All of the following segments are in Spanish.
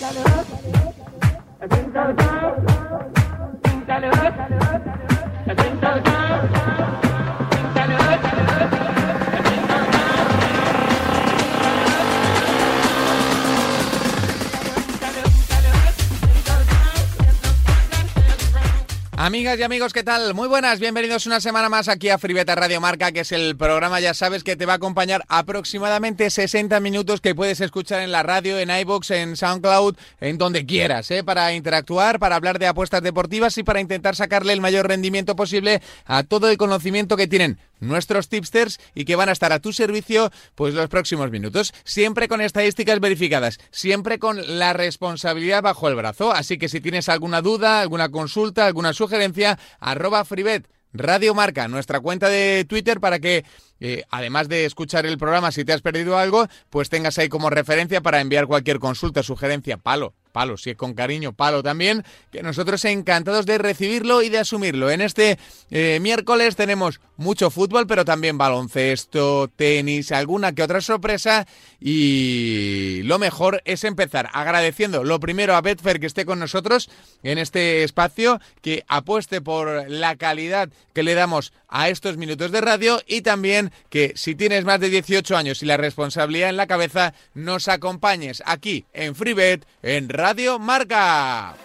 I think so, down. Amigas y amigos, ¿qué tal? Muy buenas, bienvenidos una semana más aquí a Fribeta Radio Marca, que es el programa, ya sabes, que te va a acompañar aproximadamente 60 minutos que puedes escuchar en la radio, en iBox, en SoundCloud, en donde quieras, ¿eh? para interactuar, para hablar de apuestas deportivas y para intentar sacarle el mayor rendimiento posible a todo el conocimiento que tienen nuestros tipsters y que van a estar a tu servicio pues los próximos minutos, siempre con estadísticas verificadas, siempre con la responsabilidad bajo el brazo, así que si tienes alguna duda, alguna consulta, alguna sugerencia, arroba freebet Radio Marca, nuestra cuenta de Twitter para que eh, además de escuchar el programa, si te has perdido algo, pues tengas ahí como referencia para enviar cualquier consulta, sugerencia, palo, palo, si es con cariño, palo también, que nosotros encantados de recibirlo y de asumirlo. En este eh, miércoles tenemos mucho fútbol, pero también baloncesto, tenis, alguna que otra sorpresa y lo mejor es empezar agradeciendo lo primero a Betfair que esté con nosotros en este espacio, que apueste por la calidad que le damos a estos minutos de radio y también que si tienes más de 18 años y la responsabilidad en la cabeza, nos acompañes aquí en FreeBet en Radio Marca.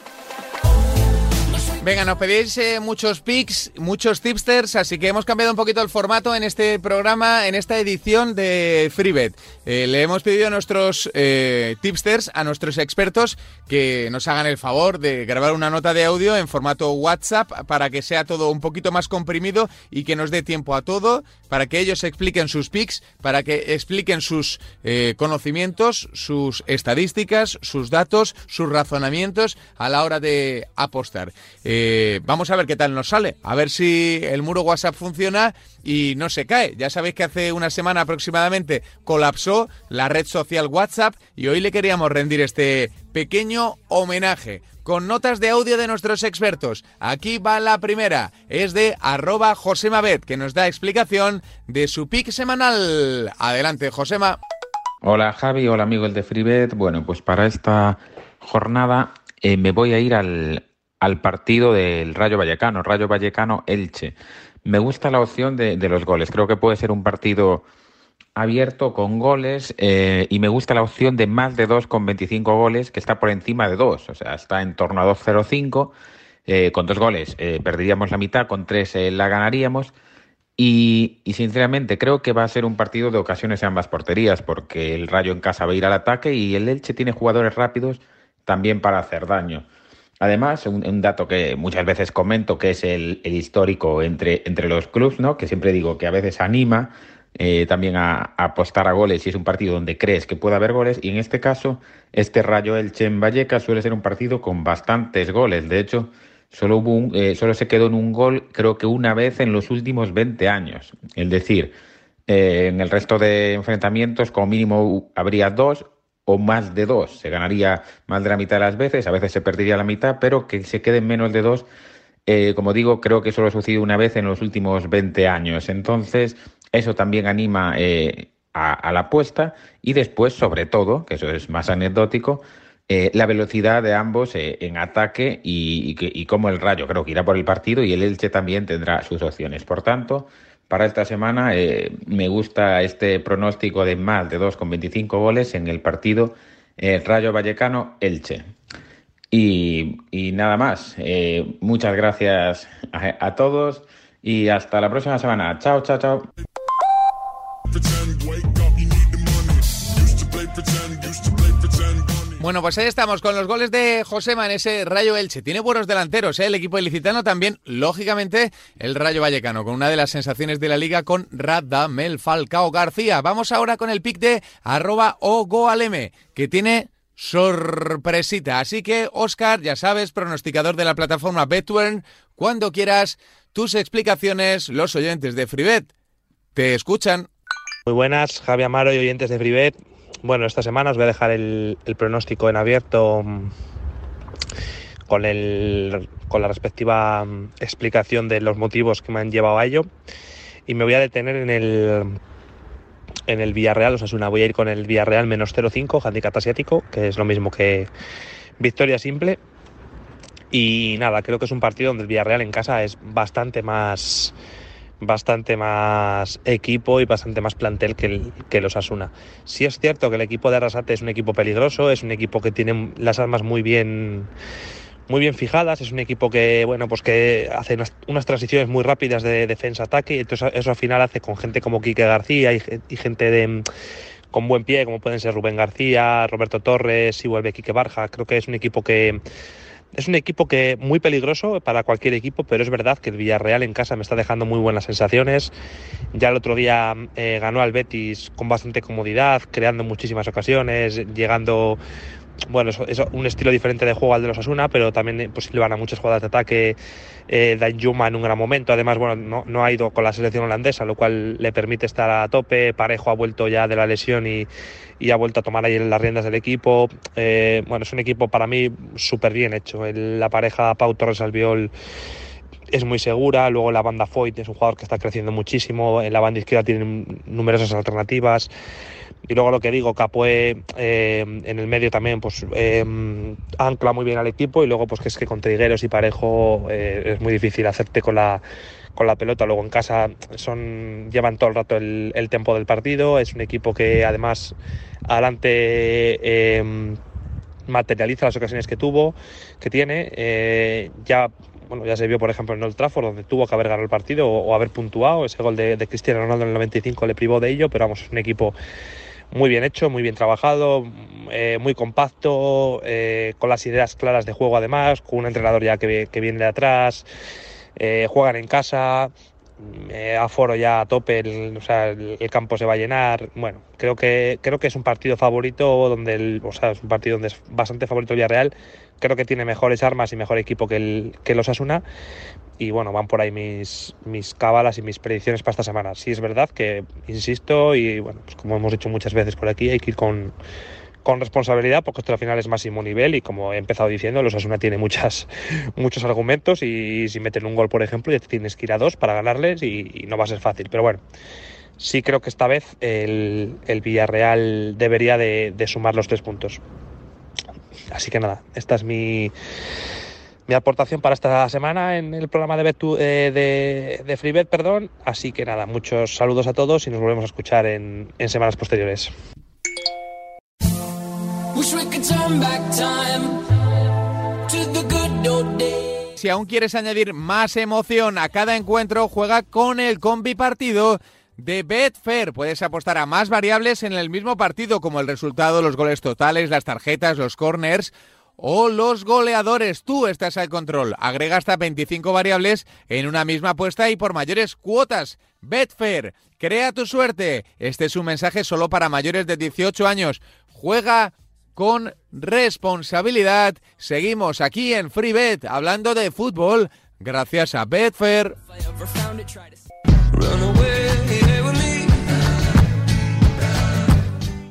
Venga, nos pedís eh, muchos pics, muchos tipsters, así que hemos cambiado un poquito el formato en este programa, en esta edición de FreeBet. Eh, le hemos pedido a nuestros eh, tipsters, a nuestros expertos, que nos hagan el favor de grabar una nota de audio en formato WhatsApp para que sea todo un poquito más comprimido y que nos dé tiempo a todo, para que ellos expliquen sus pics, para que expliquen sus conocimientos, sus estadísticas, sus datos, sus razonamientos a la hora de apostar. Vamos a ver qué tal nos sale, a ver si el muro WhatsApp funciona y no se cae. Ya sabéis que hace una semana aproximadamente colapsó la red social WhatsApp y hoy le queríamos rendir este pequeño homenaje con notas de audio de nuestros expertos. Aquí va la primera, es de arroba Josemabet, que nos da explicación de su pick semanal. Adelante, Josema. Hola Javi, hola amigos de FreeBet. Bueno, pues para esta jornada eh, me voy a ir al, al partido del Rayo Vallecano, Rayo Vallecano Elche. Me gusta la opción de, los goles, creo que puede ser un partido abierto con goles eh, y me gusta la opción de más de 2 con 25 goles que está por encima de 2, o sea, está en torno a 2.05, eh, con dos goles eh, perderíamos la mitad, con tres la ganaríamos. Y, y, sinceramente creo que va a ser un partido de ocasiones en ambas porterías, porque el Rayo en casa va a ir al ataque y el Elche tiene jugadores rápidos también para hacer daño. Además, un, dato que muchas veces comento, que es el, histórico entre, entre los clubes, ¿no? que siempre digo que a veces anima eh, también a, apostar a goles si es un partido donde crees que puede haber goles. Y en este caso, este Rayo Elche en suele ser un partido con bastantes goles. De hecho, solo, hubo eh, solo se quedó en un gol, creo que una vez en los últimos 20 años. Es decir, eh, en el resto de enfrentamientos, como mínimo habría dos o más de dos. Se ganaría más de la mitad de las veces, a veces se perdería la mitad, pero que se queden menos de dos, eh, como digo, creo que solo ha sucedido una vez en los últimos 20 años. Entonces, eso también anima eh, a, la apuesta y después, sobre todo, que eso es más anecdótico, eh, la velocidad de ambos en ataque y, y, y cómo el Rayo creo que irá por el partido y el Elche también tendrá sus opciones. Por tanto, para esta semana eh, me gusta este pronóstico de más de 2,25 goles en el partido eh, Rayo Vallecano-Elche. Y, nada más. Eh, muchas gracias a todos y hasta la próxima semana. Chao, chao, chao. Bueno, pues ahí estamos con los goles de Josema en ese Rayo Elche. Tiene buenos delanteros, ¿eh? el equipo ilicitano también, lógicamente, el Rayo Vallecano, con una de las sensaciones de la liga con Radamel Falcao García. Vamos ahora con el pick de arroba ogoaleme, que tiene sorpresita. Así que, Oscar, ya sabes, pronosticador de la plataforma Betwern, cuando quieras, tus explicaciones, los oyentes de FreeBet, te escuchan. Muy buenas, Javi Amaro y oyentes de FreeBet. Bueno, esta semana os voy a dejar el, pronóstico en abierto mm, con, el, con la respectiva mm, explicación de los motivos que me han llevado a ello. Y me voy a detener en el, en el Villarreal, o sea, voy a ir con el Villarreal menos 0,5, handicap asiático, que es lo mismo que victoria simple. Y nada, creo que es un partido donde el Villarreal en casa es bastante más bastante más equipo y bastante más plantel que, el, que los Asuna. Sí es cierto que el equipo de Arrasate es un equipo peligroso, es un equipo que tiene las armas muy bien muy bien fijadas, es un equipo que bueno pues que hace unas, transiciones muy rápidas de defensa-ataque y entonces eso al final hace con gente como Quique García y, gente con buen pie, como pueden ser Rubén García, Roberto Torres, si vuelve Quique Barja. Creo que es un equipo que es un equipo que muy peligroso para cualquier equipo, pero es verdad que el Villarreal en casa me está dejando muy buenas sensaciones. Ya el otro día eh, ganó al Betis con bastante comodidad, creando muchísimas ocasiones, llegando bueno, es, un estilo diferente de juego al de los Asuna, pero también pues, le van a muchas jugadas de ataque. Eh, Danjuma en un gran momento, además, bueno, no, no, ha ido con la selección holandesa, lo cual le permite estar a tope. Parejo ha vuelto ya de la lesión y, y ha vuelto a tomar ahí las riendas del equipo. Eh, bueno, es un equipo para mí súper bien hecho. la pareja Pau Torres Albiol es muy segura. Luego la banda Foyt es un jugador que está creciendo muchísimo. En la banda izquierda tienen numerosas alternativas. Y luego lo que digo, Capoe eh, en el medio también pues eh, ancla muy bien al equipo y luego pues que es que con Trigueros y Parejo eh, es muy difícil hacerte con la con la pelota. Luego en casa son llevan todo el rato el, el tempo del partido. Es un equipo que además adelante materializa las ocasiones que tuvo, que tiene. ya bueno, ya se vio, por ejemplo, en Old Trafford, donde tuvo que haber ganado el partido o, haber puntuado. Ese gol de, Cristiano Ronaldo en el 95 le privó de ello, pero vamos, es un equipo muy bien hecho, muy bien trabajado, eh, muy compacto, eh, con las ideas claras de juego además, con un entrenador ya que, viene de atrás, eh, juegan en casa, aforo ya a tope, el, o sea, el, campo se va a llenar. Bueno, creo que creo que es un partido favorito donde el, o sea, es un partido donde es bastante favorito el Villarreal. Creo que tiene mejores armas y mejor equipo que el que los Asuna y bueno, van por ahí mis, mis cábalas y mis predicciones para esta semana. Sí es verdad que, insisto, y bueno, pues como hemos dicho muchas veces por aquí, hay que ir con, con responsabilidad porque esto al final es máximo nivel y como he empezado diciendo, los Asuna tiene muchas, muchos argumentos y si meten un gol, por ejemplo, ya tienes que ir a dos para ganarles y, no va a ser fácil. Pero bueno, sí creo que esta vez el, el Villarreal debería de, de sumar los tres puntos. Así que nada, esta es mi mi aportación para esta semana en el programa de, eh, de, de FreeBet, perdón. Así que nada, muchos saludos a todos y nos volvemos a escuchar en, en semanas posteriores. Si aún quieres añadir más emoción a cada encuentro, juega con el combi partido de Betfair. Puedes apostar a más variables en el mismo partido, como el resultado, los goles totales, las tarjetas, los corners o los goleadores. Tú estás al control. Agrega hasta 25 variables en una misma apuesta y por mayores cuotas. Betfair, crea tu suerte. Este es un mensaje solo para mayores de 18 años. Juega con responsabilidad. Seguimos aquí en FreeBet hablando de fútbol gracias a Betfair.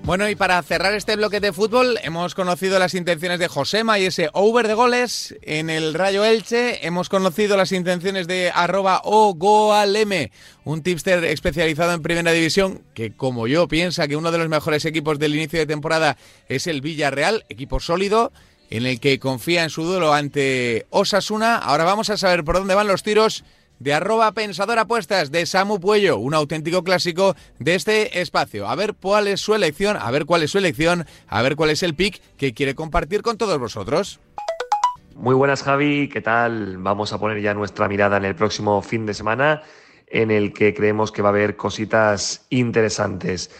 Bueno, y para cerrar este bloque de fútbol, hemos conocido las intenciones de Josema y ese over de goles en el Rayo Elche. Hemos conocido las intenciones de arroba o goalm, un tipster especializado en primera división que, como yo, piensa que uno de los mejores equipos del inicio de temporada es el Villarreal, equipo sólido en el que confía en su duelo ante Osasuna. Ahora vamos a saber por dónde van los tiros de arroba pensador apuestas de Samu Puello, un auténtico clásico de este espacio. A ver cuál es su elección, a ver cuál es su elección, a ver cuál es el pick que quiere compartir con todos vosotros. Muy buenas Javi, ¿qué tal? Vamos a poner ya nuestra mirada en el próximo fin de semana en el que creemos que va a haber cositas interesantes.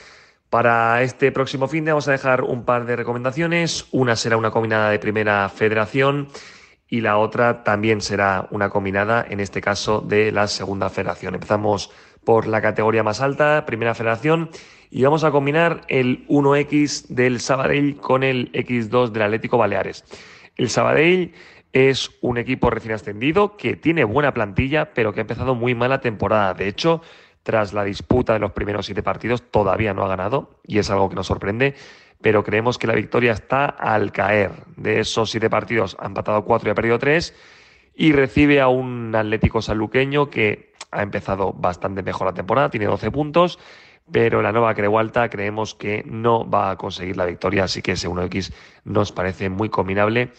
Para este próximo fin de vamos a dejar un par de recomendaciones. Una será una combinada de primera federación y la otra también será una combinada, en este caso de la segunda federación. Empezamos por la categoría más alta, primera federación, y vamos a combinar el 1X del Sabadell con el X2 del Atlético Baleares. El Sabadell es un equipo recién ascendido que tiene buena plantilla, pero que ha empezado muy mala temporada. De hecho, tras la disputa de los primeros siete partidos, todavía no ha ganado, y es algo que nos sorprende pero creemos que la victoria está al caer. De esos siete partidos ha empatado cuatro y ha perdido tres y recibe a un Atlético Sanluqueño que ha empezado bastante mejor la temporada, tiene 12 puntos, pero la nueva Creualta creemos que no va a conseguir la victoria, así que ese 1X nos parece muy combinable.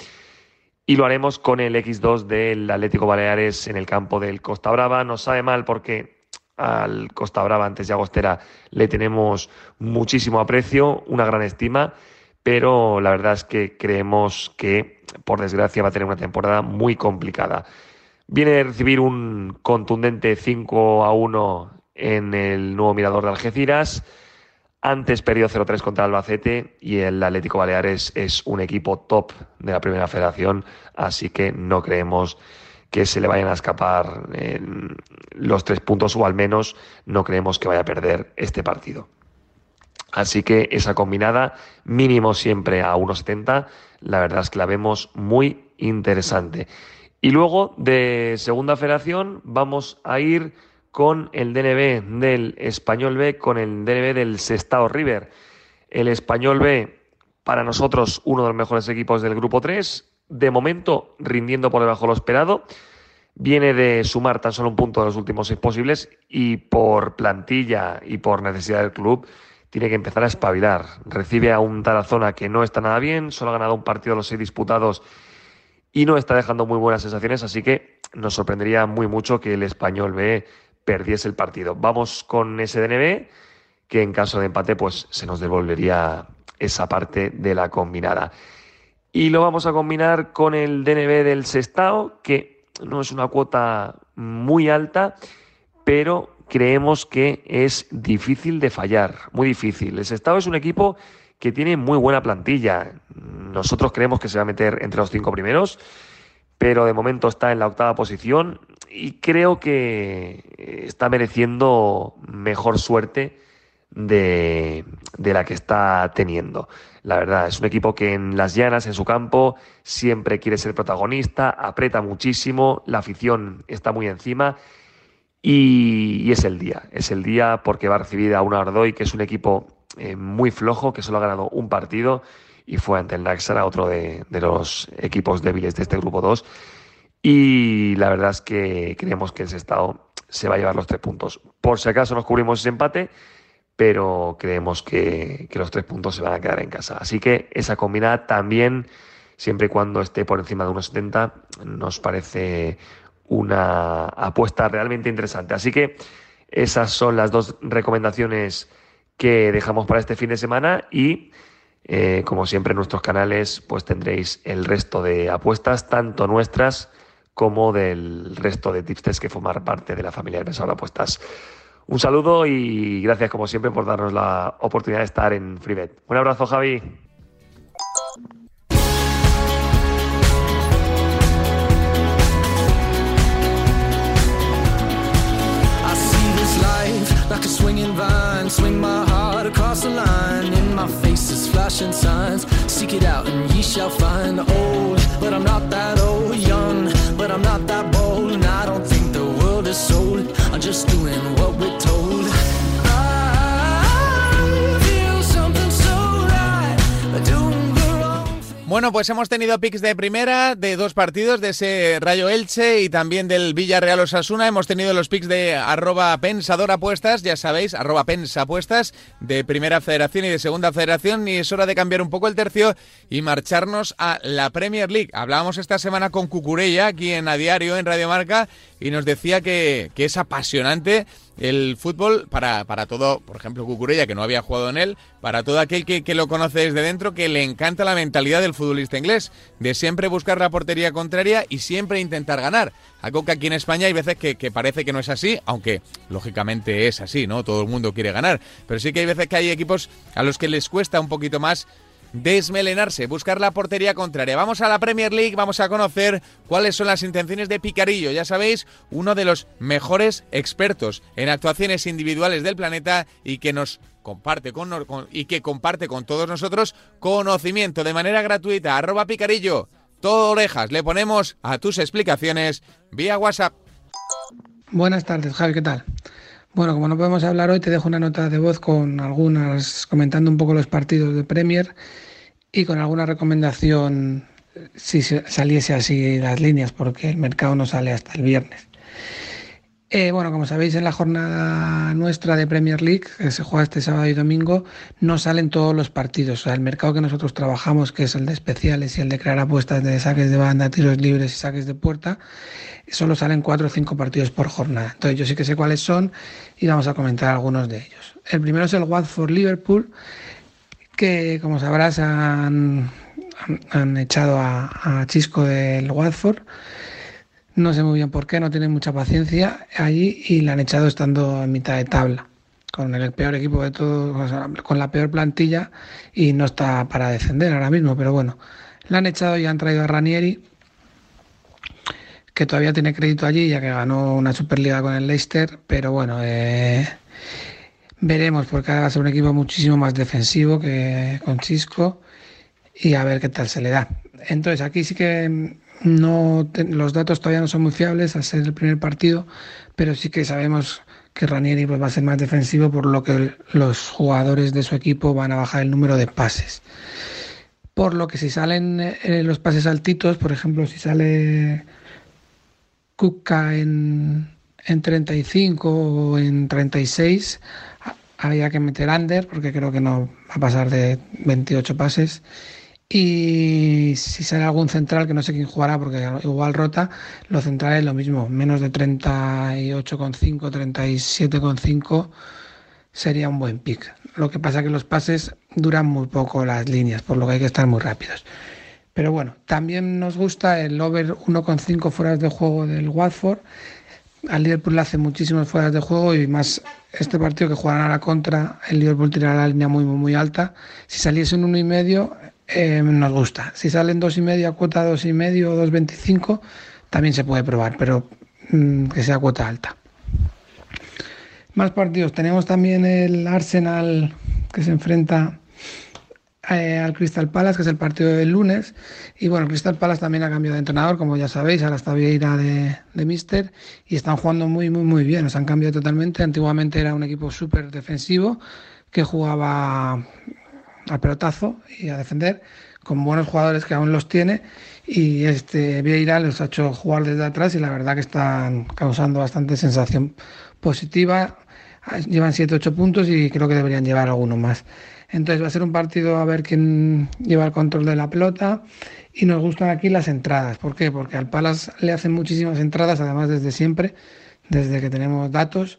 Y lo haremos con el X2 del Atlético Baleares en el campo del Costa Brava. Nos sabe mal porque al Costa Brava antes de Agostera le tenemos muchísimo aprecio, una gran estima, pero la verdad es que creemos que por desgracia va a tener una temporada muy complicada. Viene de recibir un contundente 5 a 1 en el nuevo Mirador de Algeciras. Antes perdió 0-3 contra Albacete y el Atlético Baleares es un equipo top de la Primera Federación, así que no creemos que se le vayan a escapar los tres puntos o al menos no creemos que vaya a perder este partido. Así que esa combinada, mínimo siempre a 1,70, la verdad es que la vemos muy interesante. Y luego de Segunda Federación vamos a ir con el DNB del Español B, con el DNB del Sestao River. El Español B, para nosotros, uno de los mejores equipos del Grupo 3, de momento rindiendo por debajo de lo esperado. Viene de sumar tan solo un punto de los últimos seis posibles y por plantilla y por necesidad del club tiene que empezar a espabilar. Recibe a un Tarazona que no está nada bien, solo ha ganado un partido de los seis disputados y no está dejando muy buenas sensaciones, así que nos sorprendería muy mucho que el español B perdiese el partido. Vamos con ese DNB, que en caso de empate, pues se nos devolvería esa parte de la combinada. Y lo vamos a combinar con el DNB del Sestao, que no es una cuota muy alta, pero creemos que es difícil de fallar, muy difícil. El Sestao es un equipo que tiene muy buena plantilla. Nosotros creemos que se va a meter entre los cinco primeros, pero de momento está en la octava posición y creo que está mereciendo mejor suerte de, la que está teniendo. La verdad, es un equipo que en las llanas, en su campo, siempre quiere ser protagonista, aprieta muchísimo, la afición está muy encima y, es el día. Es el día porque va a recibir a un Ardoy, que es un equipo eh, muy flojo, que solo ha ganado un partido y fue ante el Naxara, otro de, de los equipos débiles de este grupo 2 y la verdad es que creemos que ese estado se va a llevar los tres puntos. Por si acaso nos cubrimos ese empate, pero creemos que, los tres puntos se van a quedar en casa. Así que esa combinada también, siempre y cuando esté por encima de unos 70, nos parece una apuesta realmente interesante. Así que esas son las dos recomendaciones que dejamos para este fin de semana y eh, como siempre en nuestros canales pues tendréis el resto de apuestas, tanto nuestras como del resto de tipsters que formar parte de la familia de Pensador Apuestas. Un saludo y gracias como siempre por darnos la oportunidad de estar en FreeBet. Un abrazo, Javi. sold. Bueno, pues hemos tenido picks de primera de dos partidos, de ese Rayo Elche y también del Villarreal Osasuna. Hemos tenido los picks de arroba pensador apuestas, ya sabéis, arroba pensapuestas de primera federación y de segunda federación. Y es hora de cambiar un poco el tercio y marcharnos a la Premier League. Hablábamos esta semana con Cucurella aquí en A Diario, en Radio Marca, y nos decía que, que es apasionante el fútbol para, para todo, por ejemplo, Cucurella, que no había jugado en él, para todo aquel que, lo conoce desde dentro, que le encanta la mentalidad del futbolista inglés, de siempre buscar la portería contraria y siempre intentar ganar. Algo que aquí en España hay veces que, que parece que no es así, aunque lógicamente es así, ¿no? Todo el mundo quiere ganar. Pero sí que hay veces que hay equipos a los que les cuesta un poquito más desmelenarse, buscar la portería contraria. Vamos a la Premier League, vamos a conocer cuáles son las intenciones de Picarillo. Ya sabéis, uno de los mejores expertos en actuaciones individuales del planeta y que nos comparte con, y que comparte con todos nosotros conocimiento de manera gratuita. Arroba Picarillo, todo orejas. Le ponemos a tus explicaciones vía WhatsApp. Buenas tardes, Javi, ¿qué tal? Bueno, como no podemos hablar hoy, te dejo una nota de voz con algunas, comentando un poco los partidos de Premier y con alguna recomendación si saliese así las líneas, porque el mercado no sale hasta el viernes. Eh, bueno, como sabéis, en la jornada nuestra de Premier League, que se juega este sábado y domingo, no salen todos los partidos. O sea, el mercado que nosotros trabajamos, que es el de especiales y el de crear apuestas de saques de banda, tiros libres y saques de puerta, solo salen cuatro o cinco partidos por jornada. Entonces yo sí que sé cuáles son y vamos a comentar algunos de ellos. El primero es el Watford Liverpool, que como sabrás han, han, echado a, a Chisco del Watford. No sé muy bien por qué, no tienen mucha paciencia allí y la han echado estando en mitad de tabla, con el peor equipo de todos, con la peor plantilla y no está para defender ahora mismo, pero bueno, la han echado y han traído a Ranieri, que todavía tiene crédito allí ya que ganó una Superliga con el Leicester, pero bueno, eh, veremos porque ahora va a ser un equipo muchísimo más defensivo que con Chisco y a ver qué tal se le da. Entonces aquí sí que no los datos todavía no son muy fiables al ser el primer partido, pero sí que sabemos que Ranieri pues, va a ser más defensivo, por lo que los jugadores de su equipo van a bajar el número de pases. Por lo que si salen eh, los pases altitos, por ejemplo, si sale Kuka en, en 35 o en 36, había que meter under, porque creo que no va a pasar de 28 pases y si sale algún central, que no sé quién jugará porque igual rota, los centrales lo mismo, menos de 38,5, 37,5 sería un buen pick. Lo que pasa que los pases duran muy poco las líneas, por lo que hay que estar muy rápidos. Pero bueno, también nos gusta el over 1,5 fueras de juego del Watford. Al Liverpool le hace muchísimos fueras de juego y más este partido que jugarán a la contra, el Liverpool tirará la línea muy, muy, muy alta. Si saliese un 1,5 eh, nos gusta. Si salen dos y medio a cuota dos y medio o dos veinticinco, también se puede probar, pero mm, que sea cuota alta. Más partidos. Tenemos también el Arsenal que se enfrenta eh, al Crystal Palace, que es el partido del lunes. Y bueno, Crystal Palace también ha cambiado de entrenador, como ya sabéis, ahora está Vieira de, de Mister y están jugando muy, muy, muy bien. Nos han cambiado totalmente. Antiguamente era un equipo súper defensivo que jugaba al pelotazo y a defender con buenos jugadores que aún los tiene y este Vieira los ha hecho jugar desde atrás y la verdad que están causando bastante sensación positiva. Llevan 7-8 puntos y creo que deberían llevar alguno más. Entonces va a ser un partido a ver quién lleva el control de la pelota y nos gustan aquí las entradas. ¿Por qué? Porque al Palas le hacen muchísimas entradas, además desde siempre, desde que tenemos datos,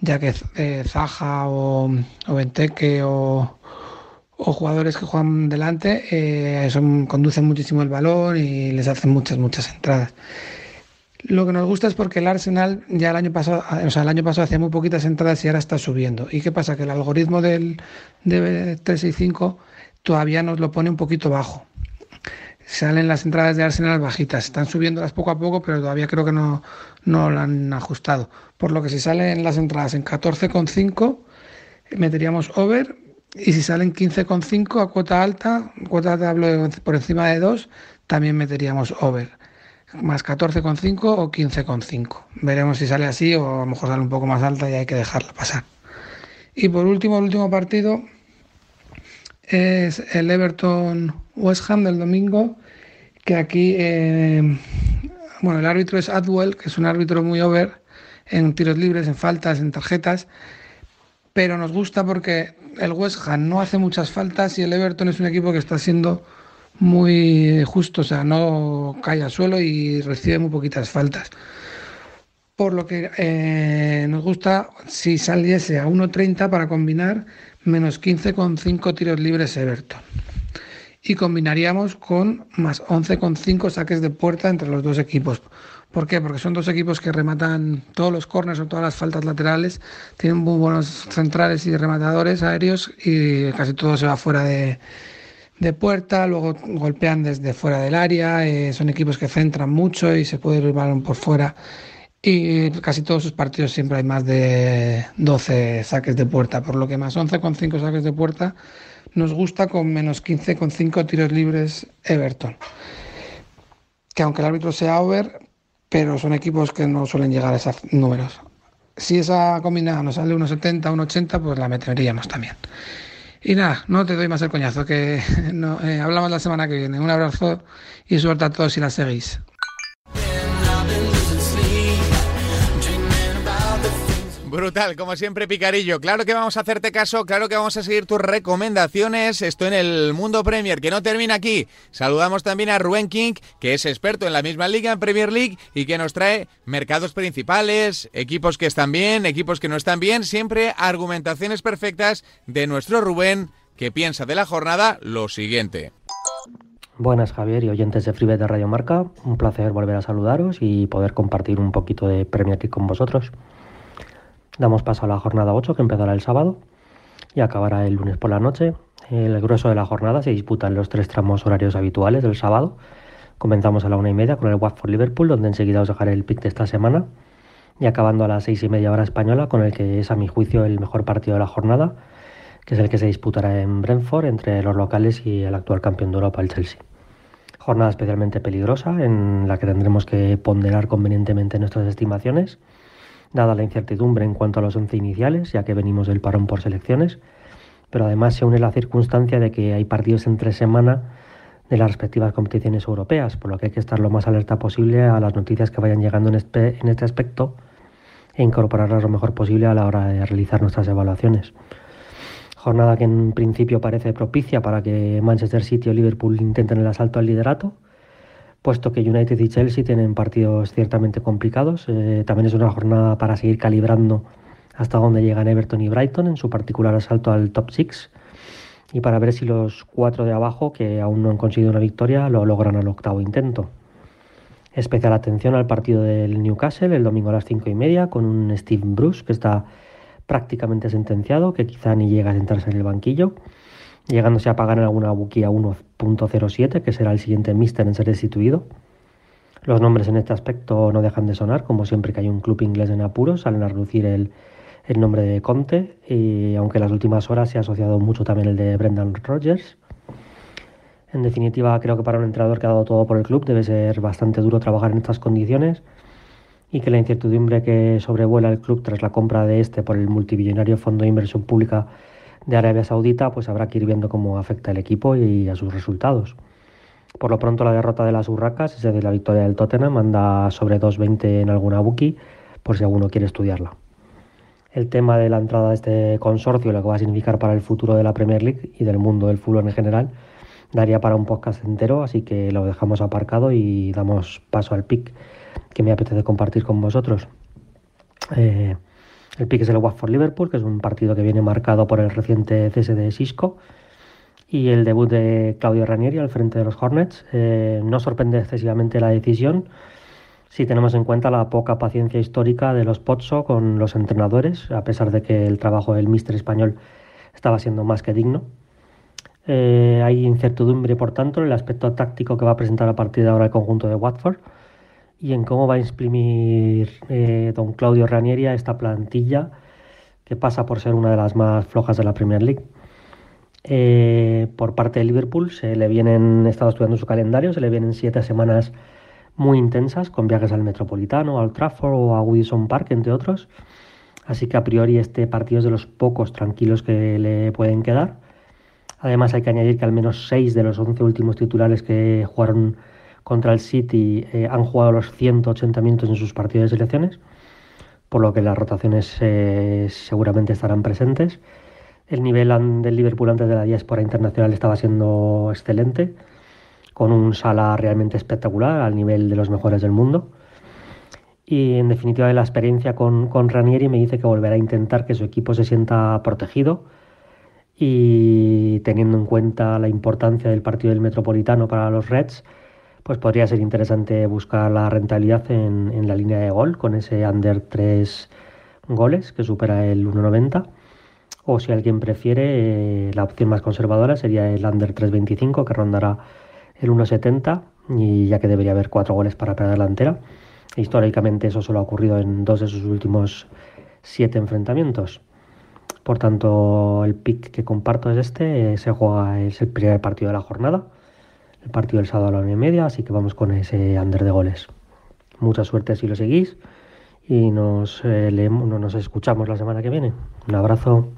ya que eh, Zaja o, o Venteque o, o jugadores que juegan delante eh, son, conducen muchísimo el balón y les hacen muchas, muchas entradas. Lo que nos gusta es porque el Arsenal ya el año pasado, o sea, el año pasado hacía muy poquitas entradas y ahora está subiendo. ¿Y qué pasa? Que el algoritmo del de 365 todavía nos lo pone un poquito bajo. Salen las entradas de Arsenal bajitas, están subiéndolas poco a poco, pero todavía creo que no, no lo han ajustado. Por lo que si salen las entradas en 14,5, meteríamos over y si salen 15,5 a cuota alta, cuota alta hablo por encima de 2, también meteríamos over. Más 14,5 o 15,5. Veremos si sale así o a lo mejor sale un poco más alta y hay que dejarla pasar. Y por último, el último partido es el Everton West Ham del domingo, que aquí, eh, bueno, el árbitro es Adwell, que es un árbitro muy over en tiros libres, en faltas, en tarjetas, pero nos gusta porque el West Ham no hace muchas faltas y el Everton es un equipo que está siendo muy justo, o sea, no cae al suelo y recibe muy poquitas faltas. Por lo que eh, nos gusta si saliese a 1.30 para combinar menos 15,5 tiros libres Everton. Y combinaríamos con más 11,5 saques de puerta entre los dos equipos. ¿Por qué? Porque son dos equipos que rematan todos los corners o todas las faltas laterales, tienen muy buenos centrales y rematadores aéreos y casi todo se va fuera de, puerta, luego golpean desde fuera del área, eh, son equipos que centran mucho y se puede ir el balón por fuera y casi todos sus partidos siempre hay más de 12 saques de puerta, por lo que más 11,5 saques de puerta nos gusta con menos 15,5 tiros libres Everton. Que aunque el árbitro sea over, pero son equipos que no suelen llegar a esos números. Si esa combinada nos sale unos 70, unos 80, pues la meteríamos también. Y nada, no te doy más el coñazo, que no, eh, hablamos la semana que viene. Un abrazo y suerte a todos si la seguís. Brutal, como siempre, Picarillo. Claro que vamos a hacerte caso, claro que vamos a seguir tus recomendaciones. Esto en el Mundo Premier, que no termina aquí. Saludamos también a Rubén King, que es experto en la misma liga, en Premier League, y que nos trae mercados principales, equipos que están bien, equipos que no están bien, siempre argumentaciones perfectas de nuestro Rubén, que piensa de la jornada lo siguiente. Buenas Javier y oyentes de Freebet de Radio Marca, un placer volver a saludaros y poder compartir un poquito de Premier League con vosotros. Damos paso a la jornada 8 que empezará el sábado y acabará el lunes por la noche. El grueso de la jornada se disputa en los tres tramos horarios habituales del sábado. Comenzamos a la una y media con el Watford Liverpool, donde enseguida os dejaré el pick de esta semana. Y acabando a las seis y media hora española, con el que es a mi juicio el mejor partido de la jornada, que es el que se disputará en Brentford entre los locales y el actual campeón de Europa, el Chelsea. Jornada especialmente peligrosa en la que tendremos que ponderar convenientemente nuestras estimaciones, dada la incertidumbre en cuanto a los once iniciales, ya que venimos del parón por selecciones, pero además se une la circunstancia de que hay partidos entre semana de las respectivas competiciones europeas, por lo que hay que estar lo más alerta posible a las noticias que vayan llegando en este, en este aspecto e incorporarlas lo mejor posible a la hora de realizar nuestras evaluaciones. Jornada que en principio parece propicia para que Manchester City o Liverpool intenten el asalto al liderato, puesto que United y Chelsea tienen partidos ciertamente complicados. Eh, también es una jornada para seguir calibrando hasta dónde llegan Everton y Brighton en su particular asalto al top 6 y para ver si los cuatro de abajo, que aún no han conseguido una victoria, lo logran al octavo intento. Especial atención al partido del Newcastle el domingo a las cinco y media con un Steve Bruce que está prácticamente sentenciado, que quizá ni llega a sentarse en el banquillo, llegándose a pagar en alguna buquía 1.07, que será el siguiente mister en ser destituido. Los nombres en este aspecto no dejan de sonar, como siempre que hay un club inglés en apuros, salen a reducir el, el nombre de Conte, y aunque en las últimas horas se ha asociado mucho también el de Brendan Rodgers. En definitiva, creo que para un entrenador que ha dado todo por el club debe ser bastante duro trabajar en estas condiciones y que la incertidumbre que sobrevuela el club tras la compra de este por el multimillonario Fondo de Inversión Pública de Arabia Saudita, pues habrá que ir viendo cómo afecta al equipo y a sus resultados. Por lo pronto la derrota de las Urracas, es la victoria del Tottenham, anda sobre 2.20 en alguna bookie, por si alguno quiere estudiarla. El tema de la entrada de este consorcio, lo que va a significar para el futuro de la Premier League y del mundo del fútbol en general, daría para un podcast entero, así que lo dejamos aparcado y damos paso al pick que me apetece compartir con vosotros. Eh, el pick es el Watford Liverpool, que es un partido que viene marcado por el reciente cese de Cisco y el debut de Claudio Ranieri al frente de los Hornets. Eh, no sorprende excesivamente la decisión si tenemos en cuenta la poca paciencia histórica de los Pozzo con los entrenadores, a pesar de que el trabajo del míster español estaba siendo más que digno. Eh, hay incertidumbre, por tanto, en el aspecto táctico que va a presentar a partir de ahora el conjunto de Watford y en cómo va a imprimir eh, don Claudio Ranieri a esta plantilla que pasa por ser una de las más flojas de la Premier League. Eh, por parte de Liverpool se le vienen, he estado estudiando su calendario, se le vienen siete semanas muy intensas con viajes al Metropolitano, al Trafford o a Woodison Park, entre otros. Así que a priori este partido es de los pocos tranquilos que le pueden quedar. Además hay que añadir que al menos seis de los once últimos titulares que jugaron contra el City eh, han jugado los 180 minutos en sus partidos de selecciones, por lo que las rotaciones eh, seguramente estarán presentes. El nivel del Liverpool antes de la diáspora internacional estaba siendo excelente, con un sala realmente espectacular al nivel de los mejores del mundo. Y en definitiva, la experiencia con, con Ranieri me dice que volverá a intentar que su equipo se sienta protegido y teniendo en cuenta la importancia del partido del Metropolitano para los Reds, pues podría ser interesante buscar la rentabilidad en, la línea de gol con ese under 3 goles que supera el 1,90. O si alguien prefiere, eh, la opción más conservadora sería el under 3,25 que rondará el 1,70 y ya que debería haber 4 goles para la delantera. Históricamente eso solo ha ocurrido en dos de sus últimos 7 enfrentamientos. Por tanto, el pick que comparto es este, eh, se juega, es el primer partido de la jornada el partido del sábado a la una y media, así que vamos con ese under de goles. Mucha suerte si lo seguís y nos, eh, leemos, nos escuchamos la semana que viene. Un abrazo.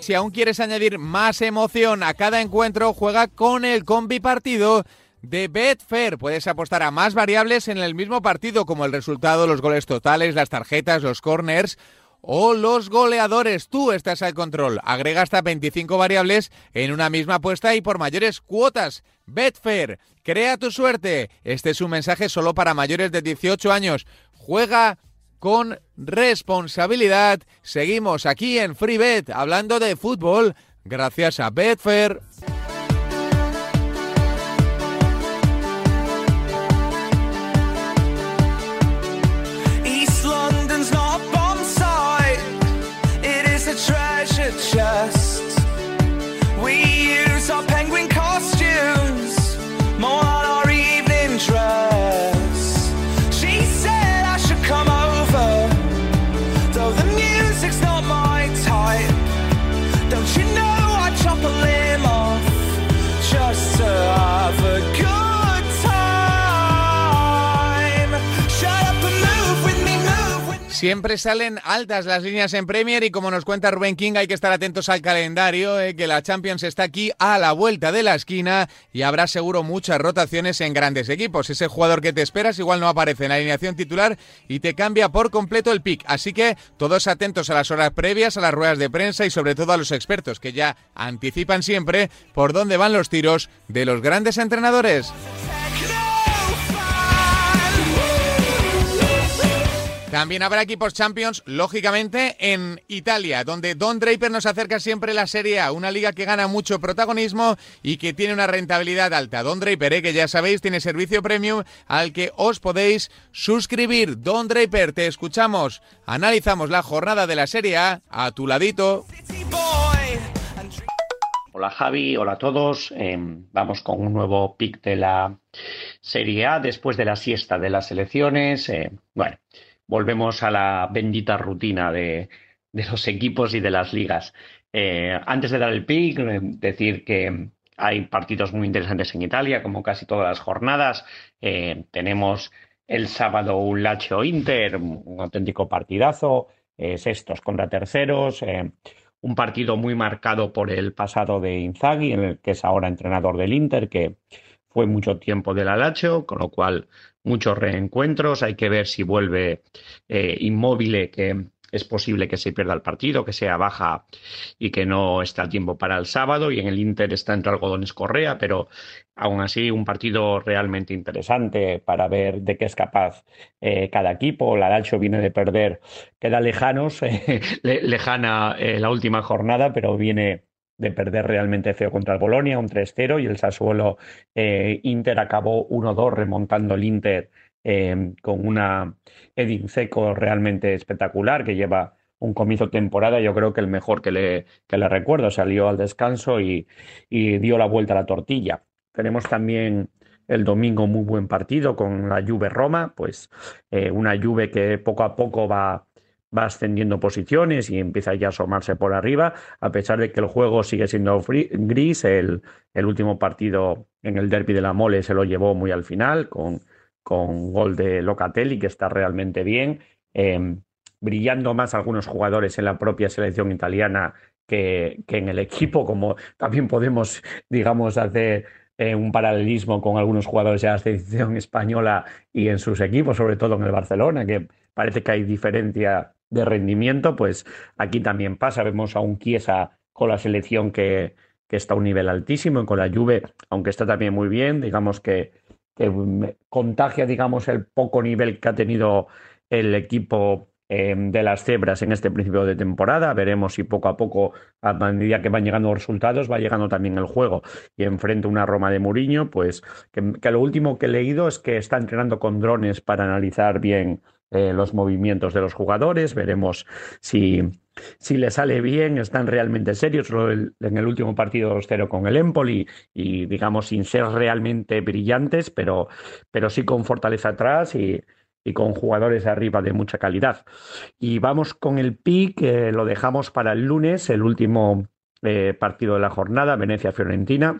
Si aún quieres añadir más emoción a cada encuentro, juega con el combi partido de Betfair. Puedes apostar a más variables en el mismo partido, como el resultado, los goles totales, las tarjetas, los corners o los goleadores. Tú estás al control. Agrega hasta 25 variables en una misma apuesta y por mayores cuotas. Betfair, crea tu suerte. Este es un mensaje solo para mayores de 18 años. Juega con responsabilidad. Seguimos aquí en FreeBet hablando de fútbol gracias a Betfair. Siempre salen altas las líneas en Premier y como nos cuenta Rubén King hay que estar atentos al calendario, eh, que la Champions está aquí a la vuelta de la esquina y habrá seguro muchas rotaciones en grandes equipos. Ese jugador que te esperas igual no aparece en la alineación titular y te cambia por completo el pick. Así que todos atentos a las horas previas, a las ruedas de prensa y sobre todo a los expertos que ya anticipan siempre por dónde van los tiros de los grandes entrenadores. También habrá equipos Champions, lógicamente, en Italia, donde Don Draper nos acerca siempre la Serie A, una liga que gana mucho protagonismo y que tiene una rentabilidad alta. Don Draper, eh, que ya sabéis, tiene servicio premium al que os podéis suscribir. Don Draper, te escuchamos. Analizamos la jornada de la Serie A a tu ladito. Hola Javi, hola a todos. Em, vamos con un nuevo pick de la Serie A después de la siesta de las elecciones. Eh, bueno volvemos a la bendita rutina de, los equipos y de las ligas. Eh, antes de dar el pick, eh, decir que hay partidos muy interesantes en Italia, como casi todas las jornadas. Eh, tenemos el sábado un Lacho Inter, un auténtico partidazo, sextos contra terceros, un partido muy marcado por el pasado de Inzaghi, en el que es ahora entrenador del Inter, que fue mucho tiempo del Alacho, con lo cual muchos reencuentros. Hay que ver si vuelve eh, inmóvil, que es posible que se pierda el partido, que sea baja y que no está a tiempo para el sábado. Y en el Inter está entre algodones Correa, pero aún así un partido realmente interesante para ver de qué es capaz eh, cada equipo. La Alacho viene de perder, queda lejanos, lejana eh, la última jornada, pero viene de perder realmente feo contra el Bolonia, un 3-0, y el Sassuolo eh, Inter acabó 1-2 remontando el Inter eh, con una Edin Seco realmente espectacular que lleva un comienzo temporada, yo creo que el mejor que le, que le recuerdo, salió al descanso y, dio la vuelta a la tortilla. Tenemos también el domingo muy buen partido con la Juve Roma, pues eh, una Juve que poco a poco va va ascendiendo posiciones y empieza ya a asomarse por arriba, a pesar de que el juego sigue siendo gris. El, el, último partido en el derby de la Mole se lo llevó muy al final, con, con gol de Locatelli, que está realmente bien. Em, brillando más algunos jugadores en la propia selección italiana que, que en el equipo, como también podemos, digamos, hacer eh, un paralelismo con algunos jugadores de la selección española y en sus equipos, sobre todo en el Barcelona, que parece que hay diferencia de rendimiento, pues aquí también pasa. Vemos a un Chiesa con la selección que, que está a un nivel altísimo y con la Juve, aunque está también muy bien, digamos que, contagia, digamos, el poco nivel que ha tenido el equipo em, de las cebras en este principio de temporada. Veremos si poco a poco, a medida que van llegando resultados, va llegando también el juego. Y enfrente una Roma de Muriño, pues que, que, lo último que he leído es que está entrenando con drones para analizar bien eh, los movimientos de los jugadores, veremos si, si le sale bien, están realmente serios. en el último partido 2-0 con el Empoli y, digamos, sin ser realmente brillantes, pero, pero sí con fortaleza atrás y, y con jugadores arriba de mucha calidad. Y vamos con el pick, lo dejamos para el lunes, el último eh, partido de la jornada, Venecia-Fiorentina.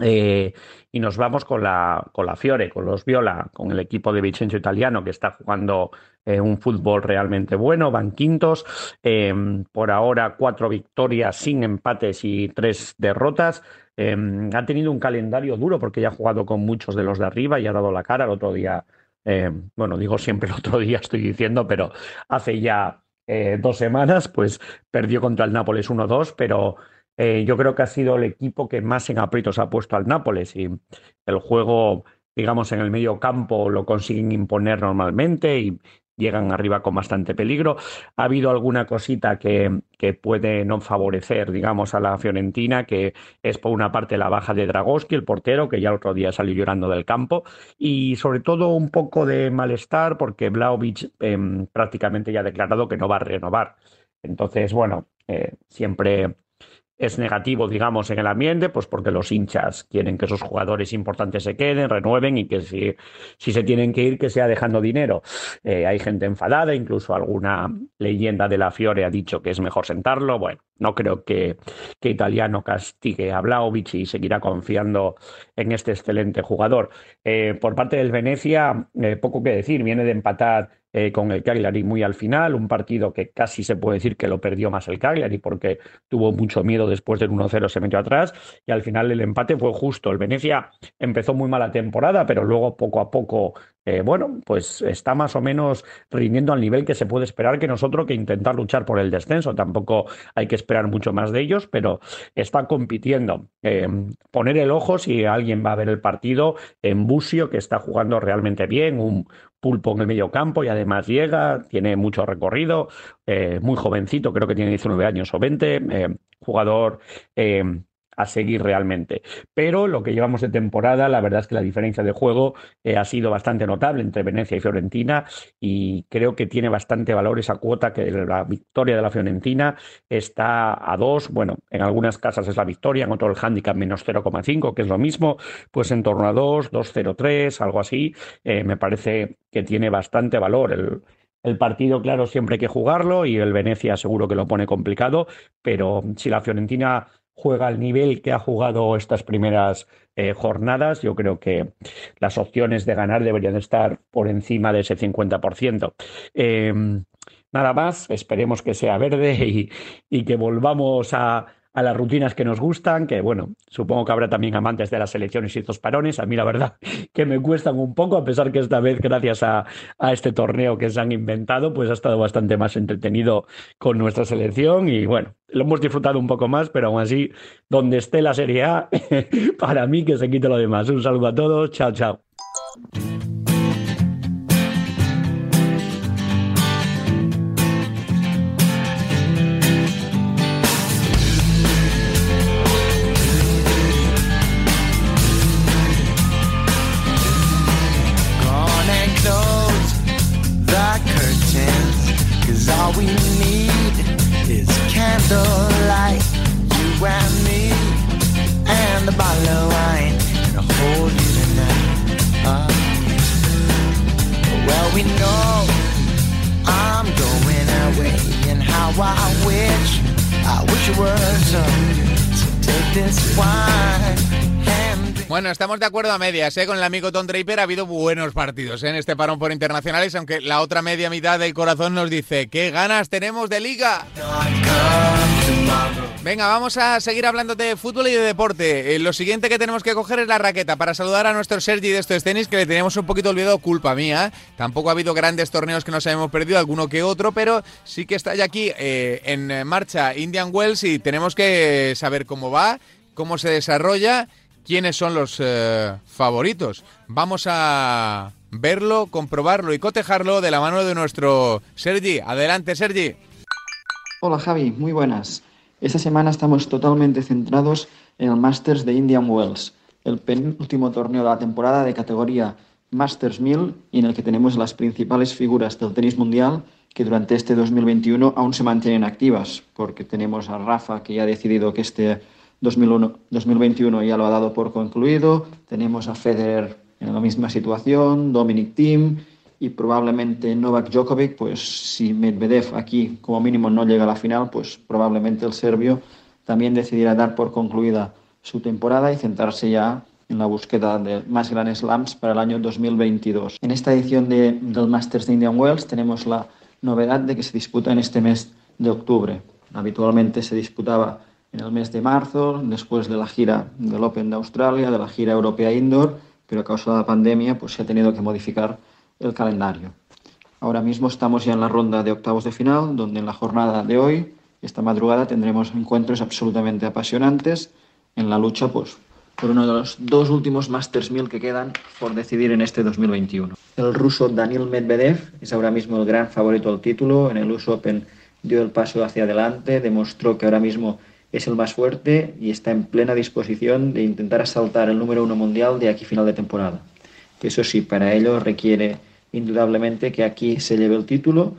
Eh, y nos vamos con la, con la Fiore, con los Viola, con el equipo de Vicencio Italiano que está jugando eh, un fútbol realmente bueno, van quintos. Em, por ahora, cuatro victorias sin empates y tres derrotas. Em, ha tenido un calendario duro porque ya ha jugado con muchos de los de arriba y ha dado la cara el otro día. Em, bueno, digo siempre el otro día, estoy diciendo, pero hace ya eh, dos semanas, pues perdió contra el Nápoles 1-2, pero eh, yo creo que ha sido el equipo que más en aprietos ha puesto al Nápoles y el juego, digamos, en el medio campo lo consiguen imponer normalmente y llegan arriba con bastante peligro. Ha habido alguna cosita que, que, puede no favorecer, digamos, a la Fiorentina, que es por una parte la baja de Dragowski, el portero, que ya el otro día salió llorando del campo, y sobre todo un poco de malestar porque Vlaovic em, prácticamente ya ha declarado que no va a renovar. Entonces, bueno, eh, siempre es negativo, digamos, en el ambiente, pues porque los hinchas quieren que esos jugadores importantes se queden, renueven y que si, si se tienen que ir, que sea dejando dinero. Eh, hay gente enfadada, incluso alguna leyenda de la Fiore ha dicho que es mejor sentarlo. Bueno, no creo que, que Italiano castigue a Vlaovic y seguirá confiando en este excelente jugador. Eh, por parte del Venecia, eh, poco que decir, viene de empatar eh, con el Cagliari muy al final, un partido que casi se puede decir que lo perdió más el Cagliari porque tuvo mucho miedo después del 1-0, se metió atrás y al final el empate fue justo. El Venecia empezó muy mala temporada, pero luego poco a poco eh, bueno, pues está más o menos rindiendo al nivel que se puede esperar que nosotros que intentar luchar por el descenso. Tampoco hay que esperar mucho más de ellos, pero está compitiendo. Eh, poner el ojo si alguien va a ver el partido en Busio, que está jugando realmente bien, un pulpo en el medio campo y además llega, tiene mucho recorrido, eh, muy jovencito, creo que tiene 19 años o 20, jugador a seguir realmente. Pero lo que llevamos de temporada, la verdad es que la diferencia de juego eh, ha sido bastante notable entre Venecia y Fiorentina y creo que tiene bastante valor esa cuota que la victoria de la Fiorentina está a dos, bueno, en algunas casas es la victoria, en otro el handicap menos 0,5, que es lo mismo, pues en torno a 2, 2,03, algo así, eh, me parece que tiene bastante valor el, el partido, claro, siempre hay que jugarlo y el Venecia seguro que lo pone complicado, pero si la Fiorentina juega al nivel que ha jugado estas primeras eh, jornadas, yo creo que las opciones de ganar deberían estar por encima de ese 50%. Em, nada más, esperemos que sea verde y que volvamos a, a las rutinas que nos gustan, que bueno, supongo que habrá también amantes de las elecciones y estos parones. A mí la verdad que me cuestan un poco, a pesar que esta vez, gracias a, a este torneo que se han inventado, pues ha estado bastante más entretenido con nuestra selección y bueno, lo hemos disfrutado un poco más, pero aún así, donde esté la Serie A, para mí que se quite lo demás. Un saludo a todos, chao, chao. We need is candlelight, you and me, and a bottle of wine, and a hold you tonight. Uh, well, we know I'm going away, and how I wish, I wish it were some. to take this wine Bueno, estamos de acuerdo a medias, ¿eh? Con el amigo Tom Draper ha habido buenos partidos ¿eh? en este parón por internacionales, aunque la otra media mitad del corazón nos dice, ¿qué ganas tenemos de liga? Venga, vamos a seguir hablando de fútbol y de deporte. Eh, lo siguiente que tenemos que coger es la raqueta para saludar a nuestro Sergi de estos tenis, que le teníamos un poquito olvidado, culpa mía. Tampoco ha habido grandes torneos que nos hayamos perdido, alguno que otro, pero sí que está ya aquí eh, en marcha Indian Wells y tenemos que saber cómo va, cómo se desarrolla quiénes son los eh, favoritos. Vamos a verlo, comprobarlo y cotejarlo de la mano de nuestro Sergi. Adelante, Sergi. Hola, Javi, muy buenas. Esta semana estamos totalmente centrados en el Masters de Indian Wells, el penúltimo torneo de la temporada de categoría Masters 1000 y en el que tenemos las principales figuras del tenis mundial que durante este 2021 aún se mantienen activas, porque tenemos a Rafa que ya ha decidido que este 2001, 2021 ya lo ha dado por concluido. Tenemos a Federer en la misma situación, Dominic Thiem y probablemente Novak Djokovic, pues si Medvedev aquí como mínimo no llega a la final, pues probablemente el serbio también decidirá dar por concluida su temporada y centrarse ya en la búsqueda de más grandes slams para el año 2022. En esta edición de, del Masters de Indian Wells tenemos la novedad de que se disputa en este mes de octubre. Habitualmente se disputaba en el mes de marzo, después de la gira del Open de Australia, de la gira europea indoor, pero a causa de la pandemia pues se ha tenido que modificar el calendario. Ahora mismo estamos ya en la ronda de octavos de final, donde en la jornada de hoy, esta madrugada, tendremos encuentros absolutamente apasionantes en la lucha pues, por uno de los dos últimos Masters 1000 que quedan por decidir en este 2021. El ruso Daniel Medvedev es ahora mismo el gran favorito al título. En el US Open dio el paso hacia adelante, demostró que ahora mismo es el más fuerte y está en plena disposición de intentar asaltar el número uno mundial de aquí final de temporada. Eso sí, para ello requiere indudablemente que aquí se lleve el título